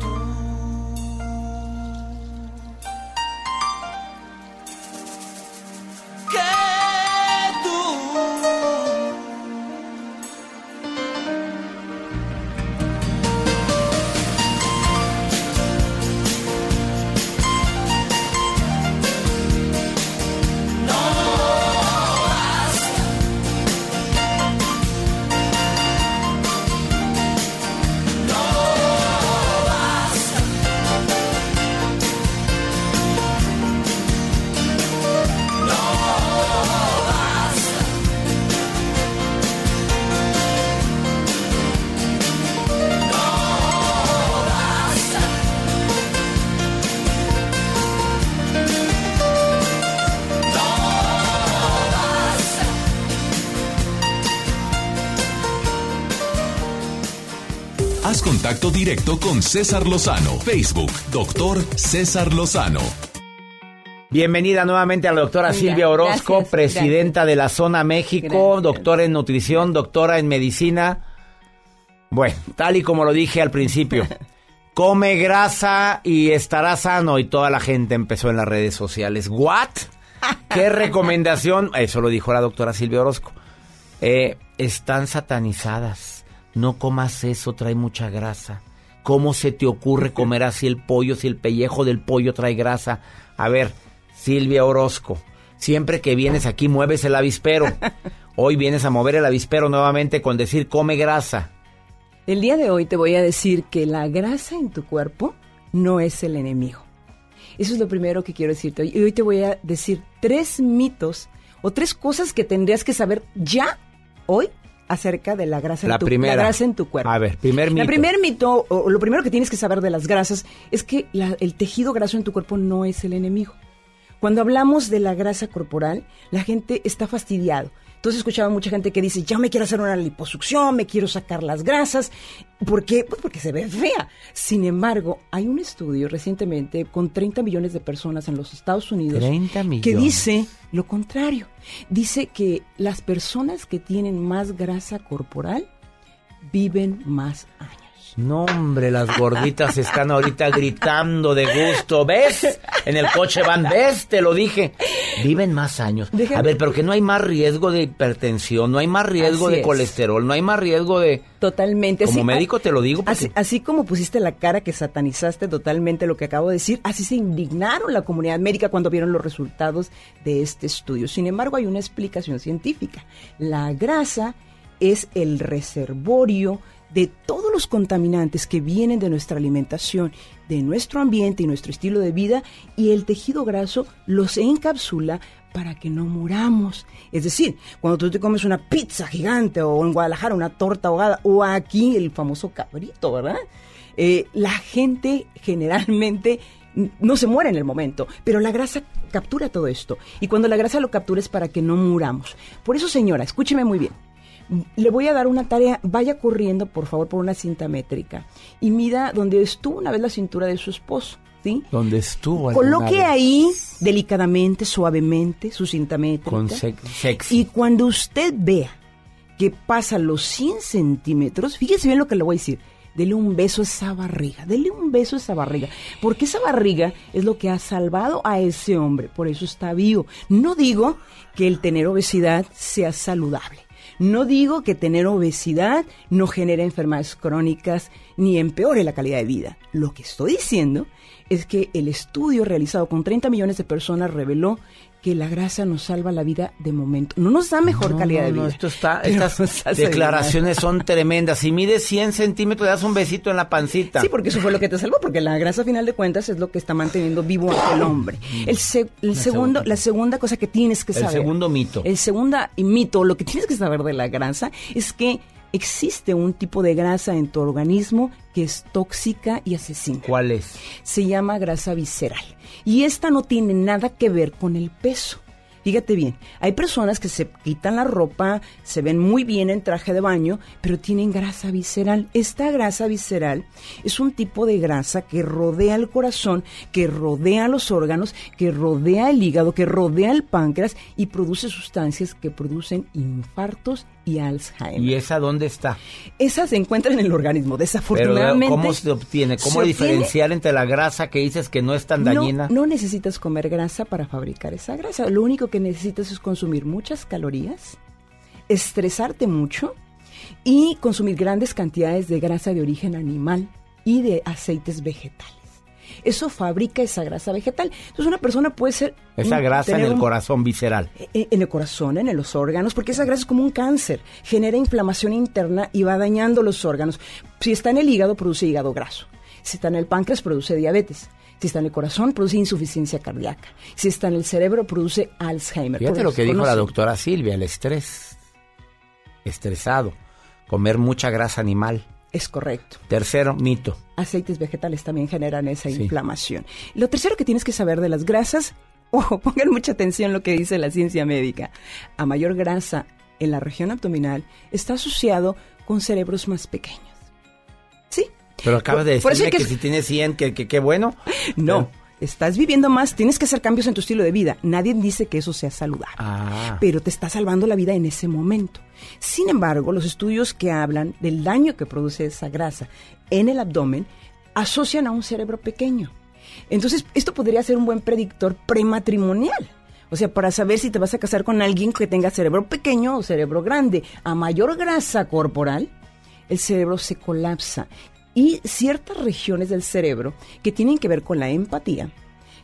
Speaker 1: directo con César Lozano. Facebook, doctor César Lozano.
Speaker 2: Bienvenida nuevamente a la doctora Silvia Orozco, presidenta de la Zona México, doctora en nutrición, doctora en medicina. Bueno, tal y como lo dije al principio, <laughs> come grasa y estará sano y toda la gente empezó en las redes sociales. ¿What? ¿Qué <laughs> recomendación? Eso lo dijo la doctora Silvia Orozco. Eh, están satanizadas. No comas eso, trae mucha grasa. ¿Cómo se te ocurre comer así el pollo si el pellejo del pollo trae grasa? A ver, Silvia Orozco, siempre que vienes aquí mueves el avispero. <laughs> Hoy vienes a mover el avispero nuevamente con decir come grasa.
Speaker 43: El día de hoy te voy a decir que la grasa en tu cuerpo no es el enemigo. Eso es lo primero que quiero decirte. Y hoy te voy a decir tres mitos o tres cosas que tendrías que saber ya hoy acerca de la grasa,
Speaker 2: la
Speaker 43: en, tu,
Speaker 2: primera.
Speaker 43: la grasa en tu cuerpo.
Speaker 2: A ver, primer mito.
Speaker 43: Primer mito, o lo primero que tienes que saber de las grasas, es que la- el tejido graso en tu cuerpo no es el enemigo. Cuando hablamos de la grasa corporal, la gente está fastidiado. Entonces escuchaba mucha gente que dice, ya me quiero hacer una liposucción, me quiero sacar las grasas. ¿Por qué? Pues porque se ve fea. Sin embargo, hay un estudio recientemente con 30 millones de personas en los Estados Unidos
Speaker 2: 30 millones.
Speaker 43: que dice lo contrario. Dice que las personas que tienen más grasa corporal viven más años.
Speaker 2: No, hombre, las gorditas están ahorita gritando de gusto. ¿Ves? En el coche van, ¿ves? Te lo dije. Viven más años.
Speaker 43: Déjame-
Speaker 2: A ver, pero que no hay más riesgo de hipertensión, no hay más riesgo
Speaker 43: Así
Speaker 2: de
Speaker 43: es.
Speaker 2: colesterol, no hay más riesgo de...
Speaker 43: Totalmente.
Speaker 2: Como
Speaker 43: Así-
Speaker 2: médico te lo digo porque-
Speaker 43: Así, así como pusiste la cara que satanizaste totalmente lo que acabo de decir, así se indignaron la comunidad médica cuando vieron los resultados de este estudio. Sin embargo, hay una explicación científica. La grasa es el reservorio de todos los contaminantes que vienen de nuestra alimentación, de nuestro ambiente y nuestro estilo de vida, y el tejido graso los encapsula para que no muramos. Es decir, cuando tú te comes una pizza gigante o en Guadalajara una torta ahogada o aquí el famoso cabrito, ¿verdad? Eh, la gente generalmente no se muere en el momento, pero la grasa captura todo esto. Y cuando la grasa lo captura es para que no muramos. Por eso, señora, escúcheme muy bien. Le voy a dar una tarea, vaya corriendo por favor por una cinta métrica y mida donde estuvo una vez la cintura de su esposo, ¿sí?
Speaker 2: Donde estuvo.
Speaker 43: Coloque
Speaker 2: vez.
Speaker 43: ahí delicadamente, suavemente su cinta métrica.
Speaker 2: Con sex- sexy.
Speaker 43: Y cuando usted vea que pasa los 100 centímetros, fíjese bien lo que le voy a decir. Dele un beso a esa barriga, dele un beso a esa barriga, porque esa barriga es lo que ha salvado a ese hombre, por eso está vivo. No digo que el tener obesidad sea saludable, no digo que tener obesidad no genere enfermedades crónicas ni empeore la calidad de vida. Lo que estoy diciendo es que el estudio realizado con 30 millones de personas reveló que la grasa nos salva la vida de momento. No nos da mejor
Speaker 2: No,
Speaker 43: calidad
Speaker 2: no,
Speaker 43: de
Speaker 2: no,
Speaker 43: vida.
Speaker 2: esto está, <laughs> estas declaraciones son tremendas. Si mides 100 centímetros, le das un besito en la pancita.
Speaker 43: Sí, porque eso fue lo que te salvó, porque la grasa, a final de cuentas, es lo que está manteniendo vivo al hombre. El, se- el segundo, la segunda cosa que tienes que
Speaker 2: El
Speaker 43: saber.
Speaker 2: segundo mito.
Speaker 43: El segundo mito, lo que tienes que saber de la grasa, es que existe un tipo de grasa en tu organismo que es tóxica y asesina.
Speaker 2: ¿Cuál es?
Speaker 43: Se llama grasa visceral. Y esta no tiene nada que ver con el peso. Fíjate bien, hay personas que se quitan la ropa, se ven muy bien en traje de baño, pero tienen grasa visceral. Esta grasa visceral es un tipo de grasa que rodea el corazón, que rodea los órganos, que rodea el hígado, que rodea el páncreas y produce sustancias que producen infartos y Alzheimer.
Speaker 2: ¿Y esa dónde está?
Speaker 43: Esa se encuentra en el organismo.
Speaker 2: Pero
Speaker 43: Desafortunadamente.
Speaker 2: ¿cómo se obtiene? ¿Cómo
Speaker 43: se obtiene-
Speaker 2: diferenciar entre la grasa que dices que no es tan dañina?
Speaker 43: No, no necesitas comer grasa para fabricar esa grasa. Lo único que necesitas es consumir muchas calorías, estresarte mucho y consumir grandes cantidades de grasa de origen animal y de aceites vegetales. Eso fabrica esa grasa vegetal. Entonces una persona puede ser...
Speaker 2: Esa grasa en el
Speaker 43: un-
Speaker 2: corazón visceral.
Speaker 43: en en el corazón, en los órganos, porque esa grasa es como un cáncer, genera inflamación interna y va dañando los órganos. Si está en el hígado, produce hígado graso. Si está en el páncreas, produce diabetes. Si está en el corazón, produce insuficiencia cardíaca. Si está en el cerebro, produce Alzheimer.
Speaker 2: Fíjate lo que dijo la doctora Silvia, el estrés. Estresado. Comer mucha grasa animal.
Speaker 43: Es correcto.
Speaker 2: Tercero, mito.
Speaker 43: Aceites vegetales también generan esa
Speaker 2: Sí.
Speaker 43: inflamación. Lo tercero que tienes que saber de las grasas, <laughs> ojo, pongan mucha atención lo que dice la ciencia médica. A mayor grasa en la región abdominal está asociado con cerebros más pequeños. Sí,
Speaker 2: Pero acabas de
Speaker 43: Por eso
Speaker 2: decirme que, si tienes 100, que qué bueno. <laughs>
Speaker 43: No, estás viviendo más, tienes que hacer cambios en tu estilo de vida. Nadie dice que eso sea saludable.
Speaker 2: Ah.
Speaker 43: Pero te está salvando la vida en ese momento. Sin embargo, los estudios que hablan del daño que produce esa grasa en el abdomen asocian a un cerebro pequeño. Entonces, esto podría ser un buen predictor prematrimonial. O sea, para saber si te vas a casar con alguien que tenga cerebro pequeño o cerebro grande. A mayor grasa corporal, el cerebro se colapsa. Y ciertas regiones del cerebro que tienen que ver con la empatía,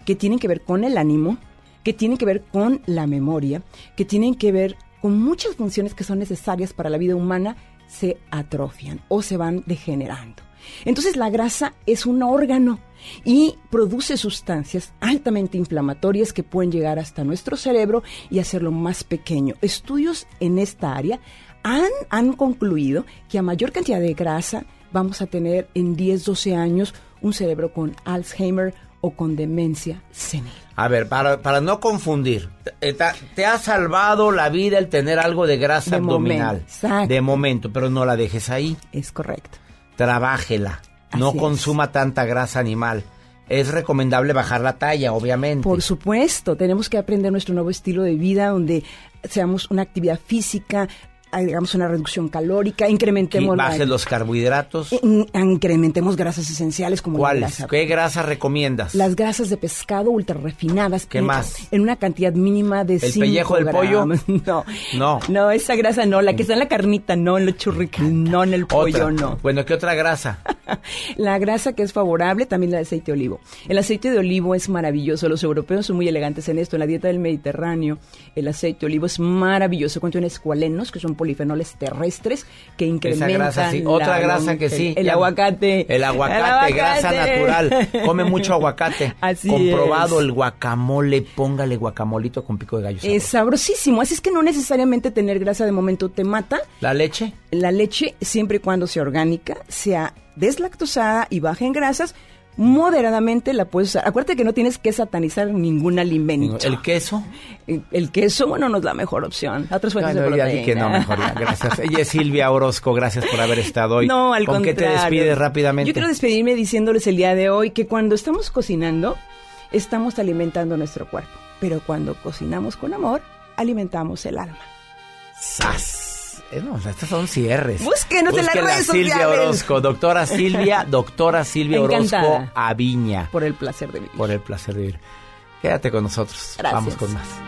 Speaker 43: que tienen que ver con el ánimo, que tienen que ver con la memoria, que tienen que ver con muchas funciones que son necesarias para la vida humana, se atrofian o se van degenerando. Entonces la grasa es un órgano y produce sustancias altamente inflamatorias que pueden llegar hasta nuestro cerebro y hacerlo más pequeño. Estudios en esta área han, han concluido que a mayor cantidad de grasa vamos a tener en 10, 12 años un cerebro con Alzheimer o con demencia senil.
Speaker 2: A ver, para, para no confundir, te, te, ha salvado la vida el tener algo de grasa
Speaker 43: De
Speaker 2: abdominal.
Speaker 43: momento,
Speaker 2: de momento, pero no la dejes ahí.
Speaker 43: Es correcto.
Speaker 2: Trabájela. no
Speaker 43: es.
Speaker 2: consuma tanta grasa animal. Es recomendable bajar la talla, obviamente.
Speaker 43: Por supuesto, tenemos que aprender nuestro nuevo estilo de vida donde seamos una actividad física, hagamos una reducción calórica,
Speaker 2: Y
Speaker 43: incrementemos, la-
Speaker 2: los carbohidratos.
Speaker 43: in- incrementemos grasas esenciales como la
Speaker 2: ¿Cuáles?
Speaker 43: grasa.
Speaker 2: ¿Qué grasa recomiendas?
Speaker 43: Las grasas de pescado ultra refinadas.
Speaker 2: ¿Qué más?
Speaker 43: En una cantidad mínima de
Speaker 2: ¿El
Speaker 43: 5
Speaker 2: pellejo del pollo? <laughs>
Speaker 43: No,
Speaker 2: No.
Speaker 43: no, esa grasa no, la que está en la carnita, no en los churritos, no en el pollo,
Speaker 2: Otra.
Speaker 43: no.
Speaker 2: Bueno, ¿qué otra grasa? <laughs>
Speaker 43: La grasa que es favorable, también la de aceite de olivo. El aceite de olivo es maravilloso. Los europeos son muy elegantes en esto. En la dieta del Mediterráneo, el aceite de olivo es maravilloso. Contiene escualenos, que son polifenoles terrestres, que incrementan
Speaker 2: grasa, sí.
Speaker 43: la
Speaker 2: Otra grasa que sí.
Speaker 43: El aguacate.
Speaker 2: El aguacate, grasa natural. Come mucho aguacate. <laughs>
Speaker 43: Así
Speaker 2: Comprobado
Speaker 43: es.
Speaker 2: el guacamole, póngale guacamolito con pico de gallo.
Speaker 43: Es sabrosísimo. Así es que no necesariamente tener grasa de momento te mata.
Speaker 2: ¿La leche?
Speaker 43: La leche, siempre y cuando sea orgánica, sea deslactosada y baja en grasas, moderadamente la puedes usar. Acuérdate que no tienes que satanizar ningún alimento.
Speaker 2: ¿El queso?
Speaker 43: El, el queso, bueno, no es la mejor opción. Otras fuentes
Speaker 2: Bueno,
Speaker 43: de
Speaker 2: ya
Speaker 43: proteína.
Speaker 2: que no, mejor. Gracias. Ella es Silvia Orozco. Gracias por haber estado hoy. <laughs>
Speaker 43: No, al
Speaker 2: ¿Con qué te
Speaker 43: contrario.
Speaker 2: despides rápidamente?
Speaker 43: Yo quiero despedirme diciéndoles el día de hoy que cuando estamos cocinando, estamos alimentando nuestro cuerpo. Pero cuando cocinamos con amor, alimentamos el alma.
Speaker 2: ¡Sas! Eh, no, estos son cierres.
Speaker 43: Búsquenos en las redes
Speaker 2: Silvia
Speaker 43: sociales.
Speaker 2: Orozco, doctora Silvia, <laughs> doctora Silvia
Speaker 43: Encantada.
Speaker 2: Orozco Aviña.
Speaker 43: Por el placer de vivir.
Speaker 2: Por el placer de vivir. Quédate con nosotros.
Speaker 43: Gracias.
Speaker 2: Vamos con más.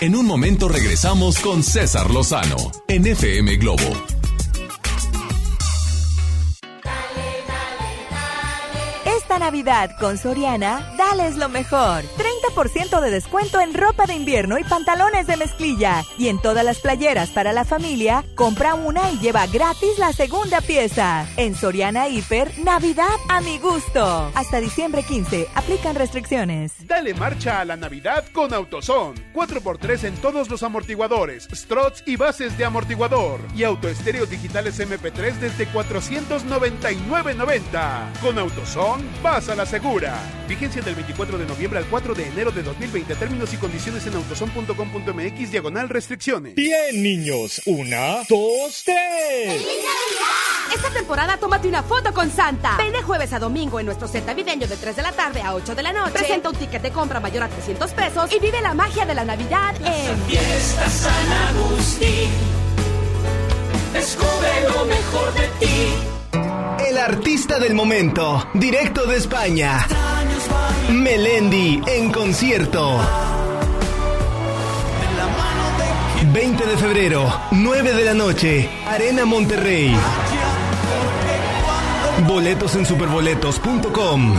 Speaker 44: En
Speaker 1: un momento regresamos con César Lozano en FM Globo.
Speaker 12: Esta Navidad con Soriana, dales lo mejor. 30% de descuento en ropa de invierno y pantalones de mezclilla. Y en todas las playeras para la familia, compra una y lleva gratis la segunda pieza. En Soriana Hiper, Navidad a mi gusto. Hasta diciembre 15, aplican restricciones.
Speaker 45: Dale marcha a la Navidad con Autoson. 4x3 en todos los amortiguadores, struts y bases de amortiguador. Y autoestéreos digitales MP3 desde 499.90. Con Autoson, vas a la segura. Vigencia del 24 de noviembre al 4 de enero de 2020. Términos y condiciones en autoson.com.mx diagonal restricciones.
Speaker 46: Bien, niños. Una, dos, tres.
Speaker 47: Esta temporada tómate una foto con Santa. Ven de jueves a domingo en nuestro set navideño de 3 de la tarde a 8 de la noche. Presenta un ticket de compra mayor a 300 pesos y vive la magia de la Navidad en
Speaker 32: Fiesta San Agustín. Descubre lo mejor de ti.
Speaker 48: El artista del momento, directo de España. Melendi en concierto. 20 de febrero, 9 de la noche, Arena Monterrey. Boletos en superboletos.com.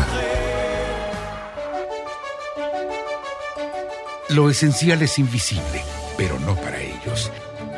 Speaker 30: Lo esencial es invisible, pero no para ellos.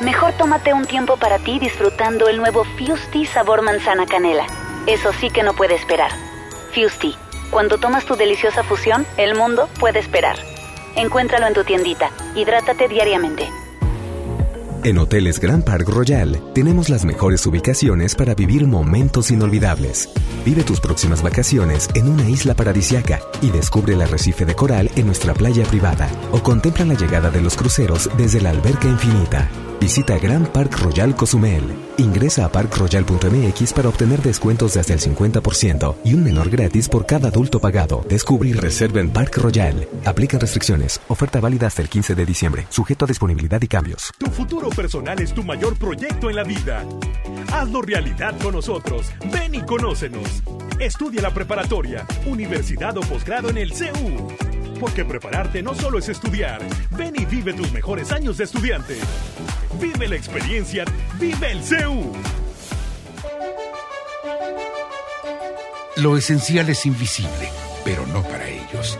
Speaker 35: Mejor tómate un tiempo para ti disfrutando el nuevo Fusti sabor manzana canela. Eso sí que no puede esperar. Fusti, cuando tomas tu deliciosa fusión, el mundo puede esperar. Encuéntralo en tu tiendita. Hidrátate diariamente.
Speaker 21: En Hoteles Grand Park Royal tenemos las mejores ubicaciones para vivir momentos inolvidables. Vive tus próximas vacaciones en una isla paradisiaca y descubre el arrecife de coral en nuestra playa privada o contempla la llegada de los cruceros desde la alberca infinita. Visita Grand Park Royal Cozumel. Ingresa a parkroyal.mx para obtener descuentos de hasta el 50% y un menor gratis por cada adulto pagado. Descubre y reserva en Park Royal. Aplican restricciones. Oferta válida hasta el 15 de diciembre. Sujeto a disponibilidad y cambios.
Speaker 49: Tu futuro personal es tu mayor proyecto en la vida. Hazlo realidad con nosotros. Ven y conócenos. Estudia la preparatoria, universidad o posgrado en el CEU. Porque prepararte no solo es estudiar. Ven y vive tus mejores años de estudiante. Vive la experiencia. Vive el CEU.
Speaker 30: Lo esencial es invisible, pero no para ellos.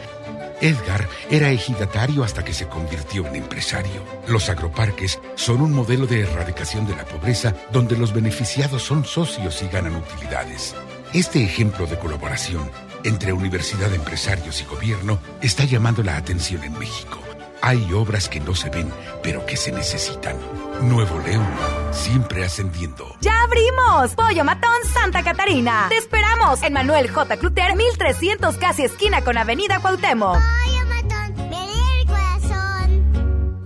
Speaker 30: Edgar era ejidatario hasta que se convirtió en empresario. Los agroparques son un modelo de erradicación de la pobreza donde los beneficiados son socios y ganan utilidades. Este ejemplo de colaboración entre universidad, empresarios y gobierno está llamando la atención en México. Hay obras que no se ven, pero que se necesitan. Nuevo León, siempre ascendiendo.
Speaker 12: ¡Ya abrimos! Pollo Matón Santa Catarina. Te esperamos en Manuel J. Cluter, 1300 casi esquina con Avenida Cuauhtémoc.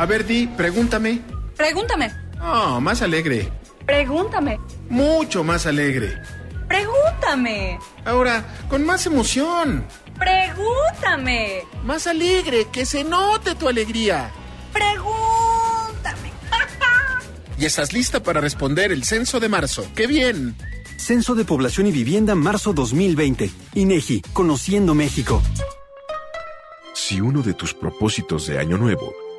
Speaker 50: A ver, Di, pregúntame.
Speaker 13: Pregúntame.
Speaker 50: Oh, más alegre.
Speaker 13: Pregúntame.
Speaker 50: Mucho más alegre.
Speaker 13: Pregúntame.
Speaker 50: Ahora, con más emoción.
Speaker 13: Pregúntame.
Speaker 50: Más alegre, que se note tu alegría.
Speaker 13: Pregúntame. <laughs>
Speaker 50: Y estás lista para responder el censo de marzo. ¡Qué bien!
Speaker 51: Censo de Población y Vivienda marzo 2020. INEGI, Conociendo México.
Speaker 20: Si uno de tus propósitos de año nuevo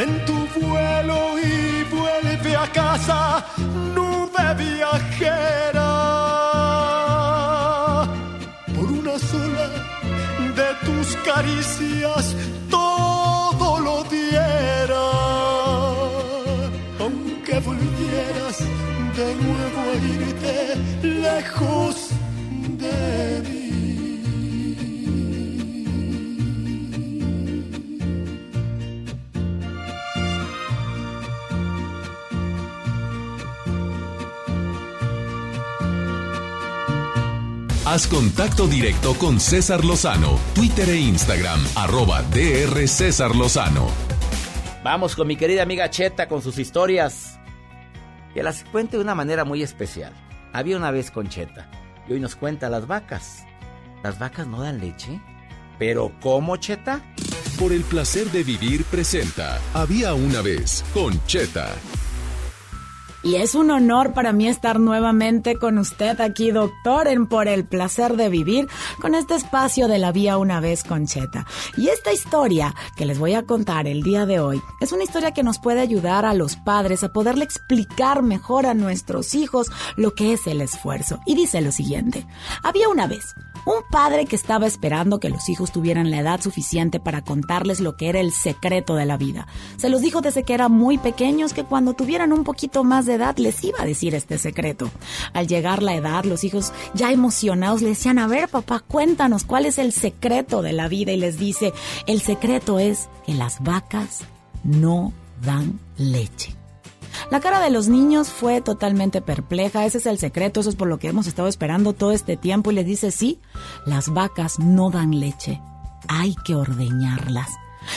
Speaker 52: Detén tu vuelo y vuelve a casa, nube viajera. Por una sola de tus caricias todo lo diera. Aunque volvieras de nuevo a irte lejos
Speaker 1: Haz contacto directo con César Lozano, Twitter e Instagram, arroba DR César Lozano.
Speaker 2: Vamos con mi querida amiga Cheta con sus historias. Que las cuente de una manera muy especial. Había una vez con Cheta y hoy nos cuenta las vacas. ¿Las vacas no dan leche? ¿Pero cómo, Cheta?
Speaker 1: Por el placer de vivir presenta Había una vez con Cheta.
Speaker 34: Y es un honor para mí estar nuevamente con usted aquí, doctor, en Por el placer de vivir, con este espacio de la vía una vez con Cheta. Y esta historia que les voy a contar el día de hoy es una historia que nos puede ayudar a los padres a poderle explicar mejor a nuestros hijos lo que es el esfuerzo. Y dice lo siguiente, había una vez un padre que estaba esperando que los hijos tuvieran la edad suficiente para contarles lo que era el secreto de la vida. Se los dijo desde que eran muy pequeños que cuando tuvieran un poquito más edad les iba a decir este secreto. Al llegar la edad, los hijos ya emocionados le decían, a ver papá, cuéntanos cuál es el secreto de la vida y les dice, el secreto es que las vacas no dan leche. La cara de los niños fue totalmente perpleja, ese es el secreto, eso es por lo que hemos estado esperando todo este tiempo y les dice, sí, las vacas no dan leche, hay que ordeñarlas.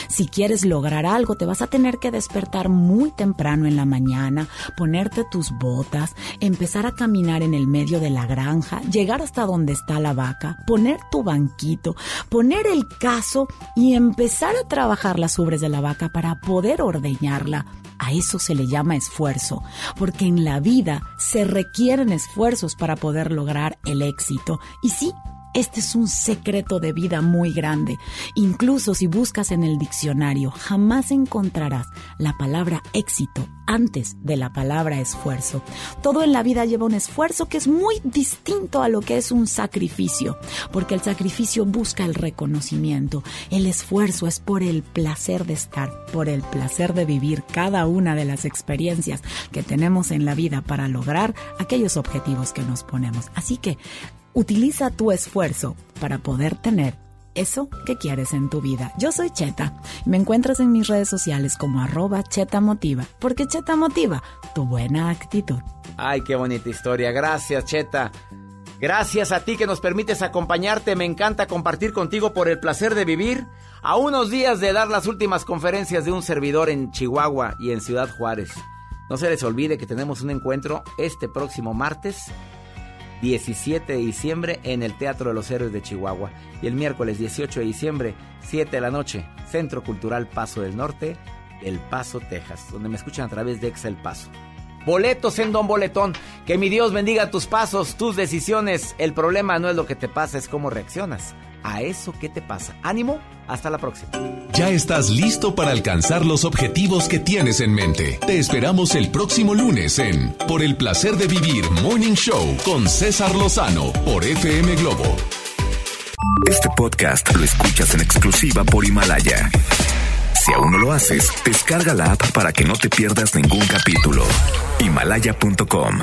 Speaker 34: Si quieres lograr algo, te vas a tener que despertar muy temprano en la mañana, ponerte tus botas, empezar a caminar en el medio de la granja, llegar hasta donde está la vaca, poner tu banquito, poner el caso y empezar a trabajar las ubres de la vaca para poder ordeñarla. A eso se le llama esfuerzo, porque en la vida se requieren esfuerzos para poder lograr el éxito. Y sí, este es un secreto de vida muy grande. Incluso si buscas en el diccionario, jamás encontrarás la palabra éxito antes de la palabra esfuerzo. Todo en la vida lleva un esfuerzo que es muy distinto a lo que es un sacrificio, porque el sacrificio busca el reconocimiento. El esfuerzo es por el placer de estar, por el placer de vivir cada una de las experiencias que tenemos en la vida para lograr aquellos objetivos que nos ponemos. Así que Utiliza tu esfuerzo para poder tener eso que quieres en tu vida. Yo soy Cheta. Me encuentras en mis redes sociales como arroba Cheta Motiva, porque Cheta Motiva tu buena actitud.
Speaker 2: Ay, qué bonita historia. Gracias, Cheta. Gracias a ti que nos permites acompañarte. Me encanta compartir contigo por el placer de vivir. A unos días de dar las últimas conferencias de un servidor en Chihuahua y en Ciudad Juárez. No se les olvide que tenemos un encuentro este próximo martes 17 de diciembre en el Teatro de los Héroes de Chihuahua. Y el miércoles 18 de diciembre, 7 de la noche, Centro Cultural Paso del Norte, El Paso, Texas, donde me escuchan a través de Excel Paso. Boletos en Don Boletón. Que mi Dios bendiga tus pasos, tus decisiones. El problema no es lo que te pasa, es cómo reaccionas a eso que te pasa. Ánimo, hasta la próxima.
Speaker 1: Ya estás listo para alcanzar los objetivos que tienes en mente. Te esperamos el próximo lunes en Por el placer de vivir Morning Show con César Lozano por FM Globo.
Speaker 24: Este podcast lo escuchas en exclusiva por Himalaya. Si aún no lo haces, descarga la app para que no te pierdas ningún capítulo. Himalaya.com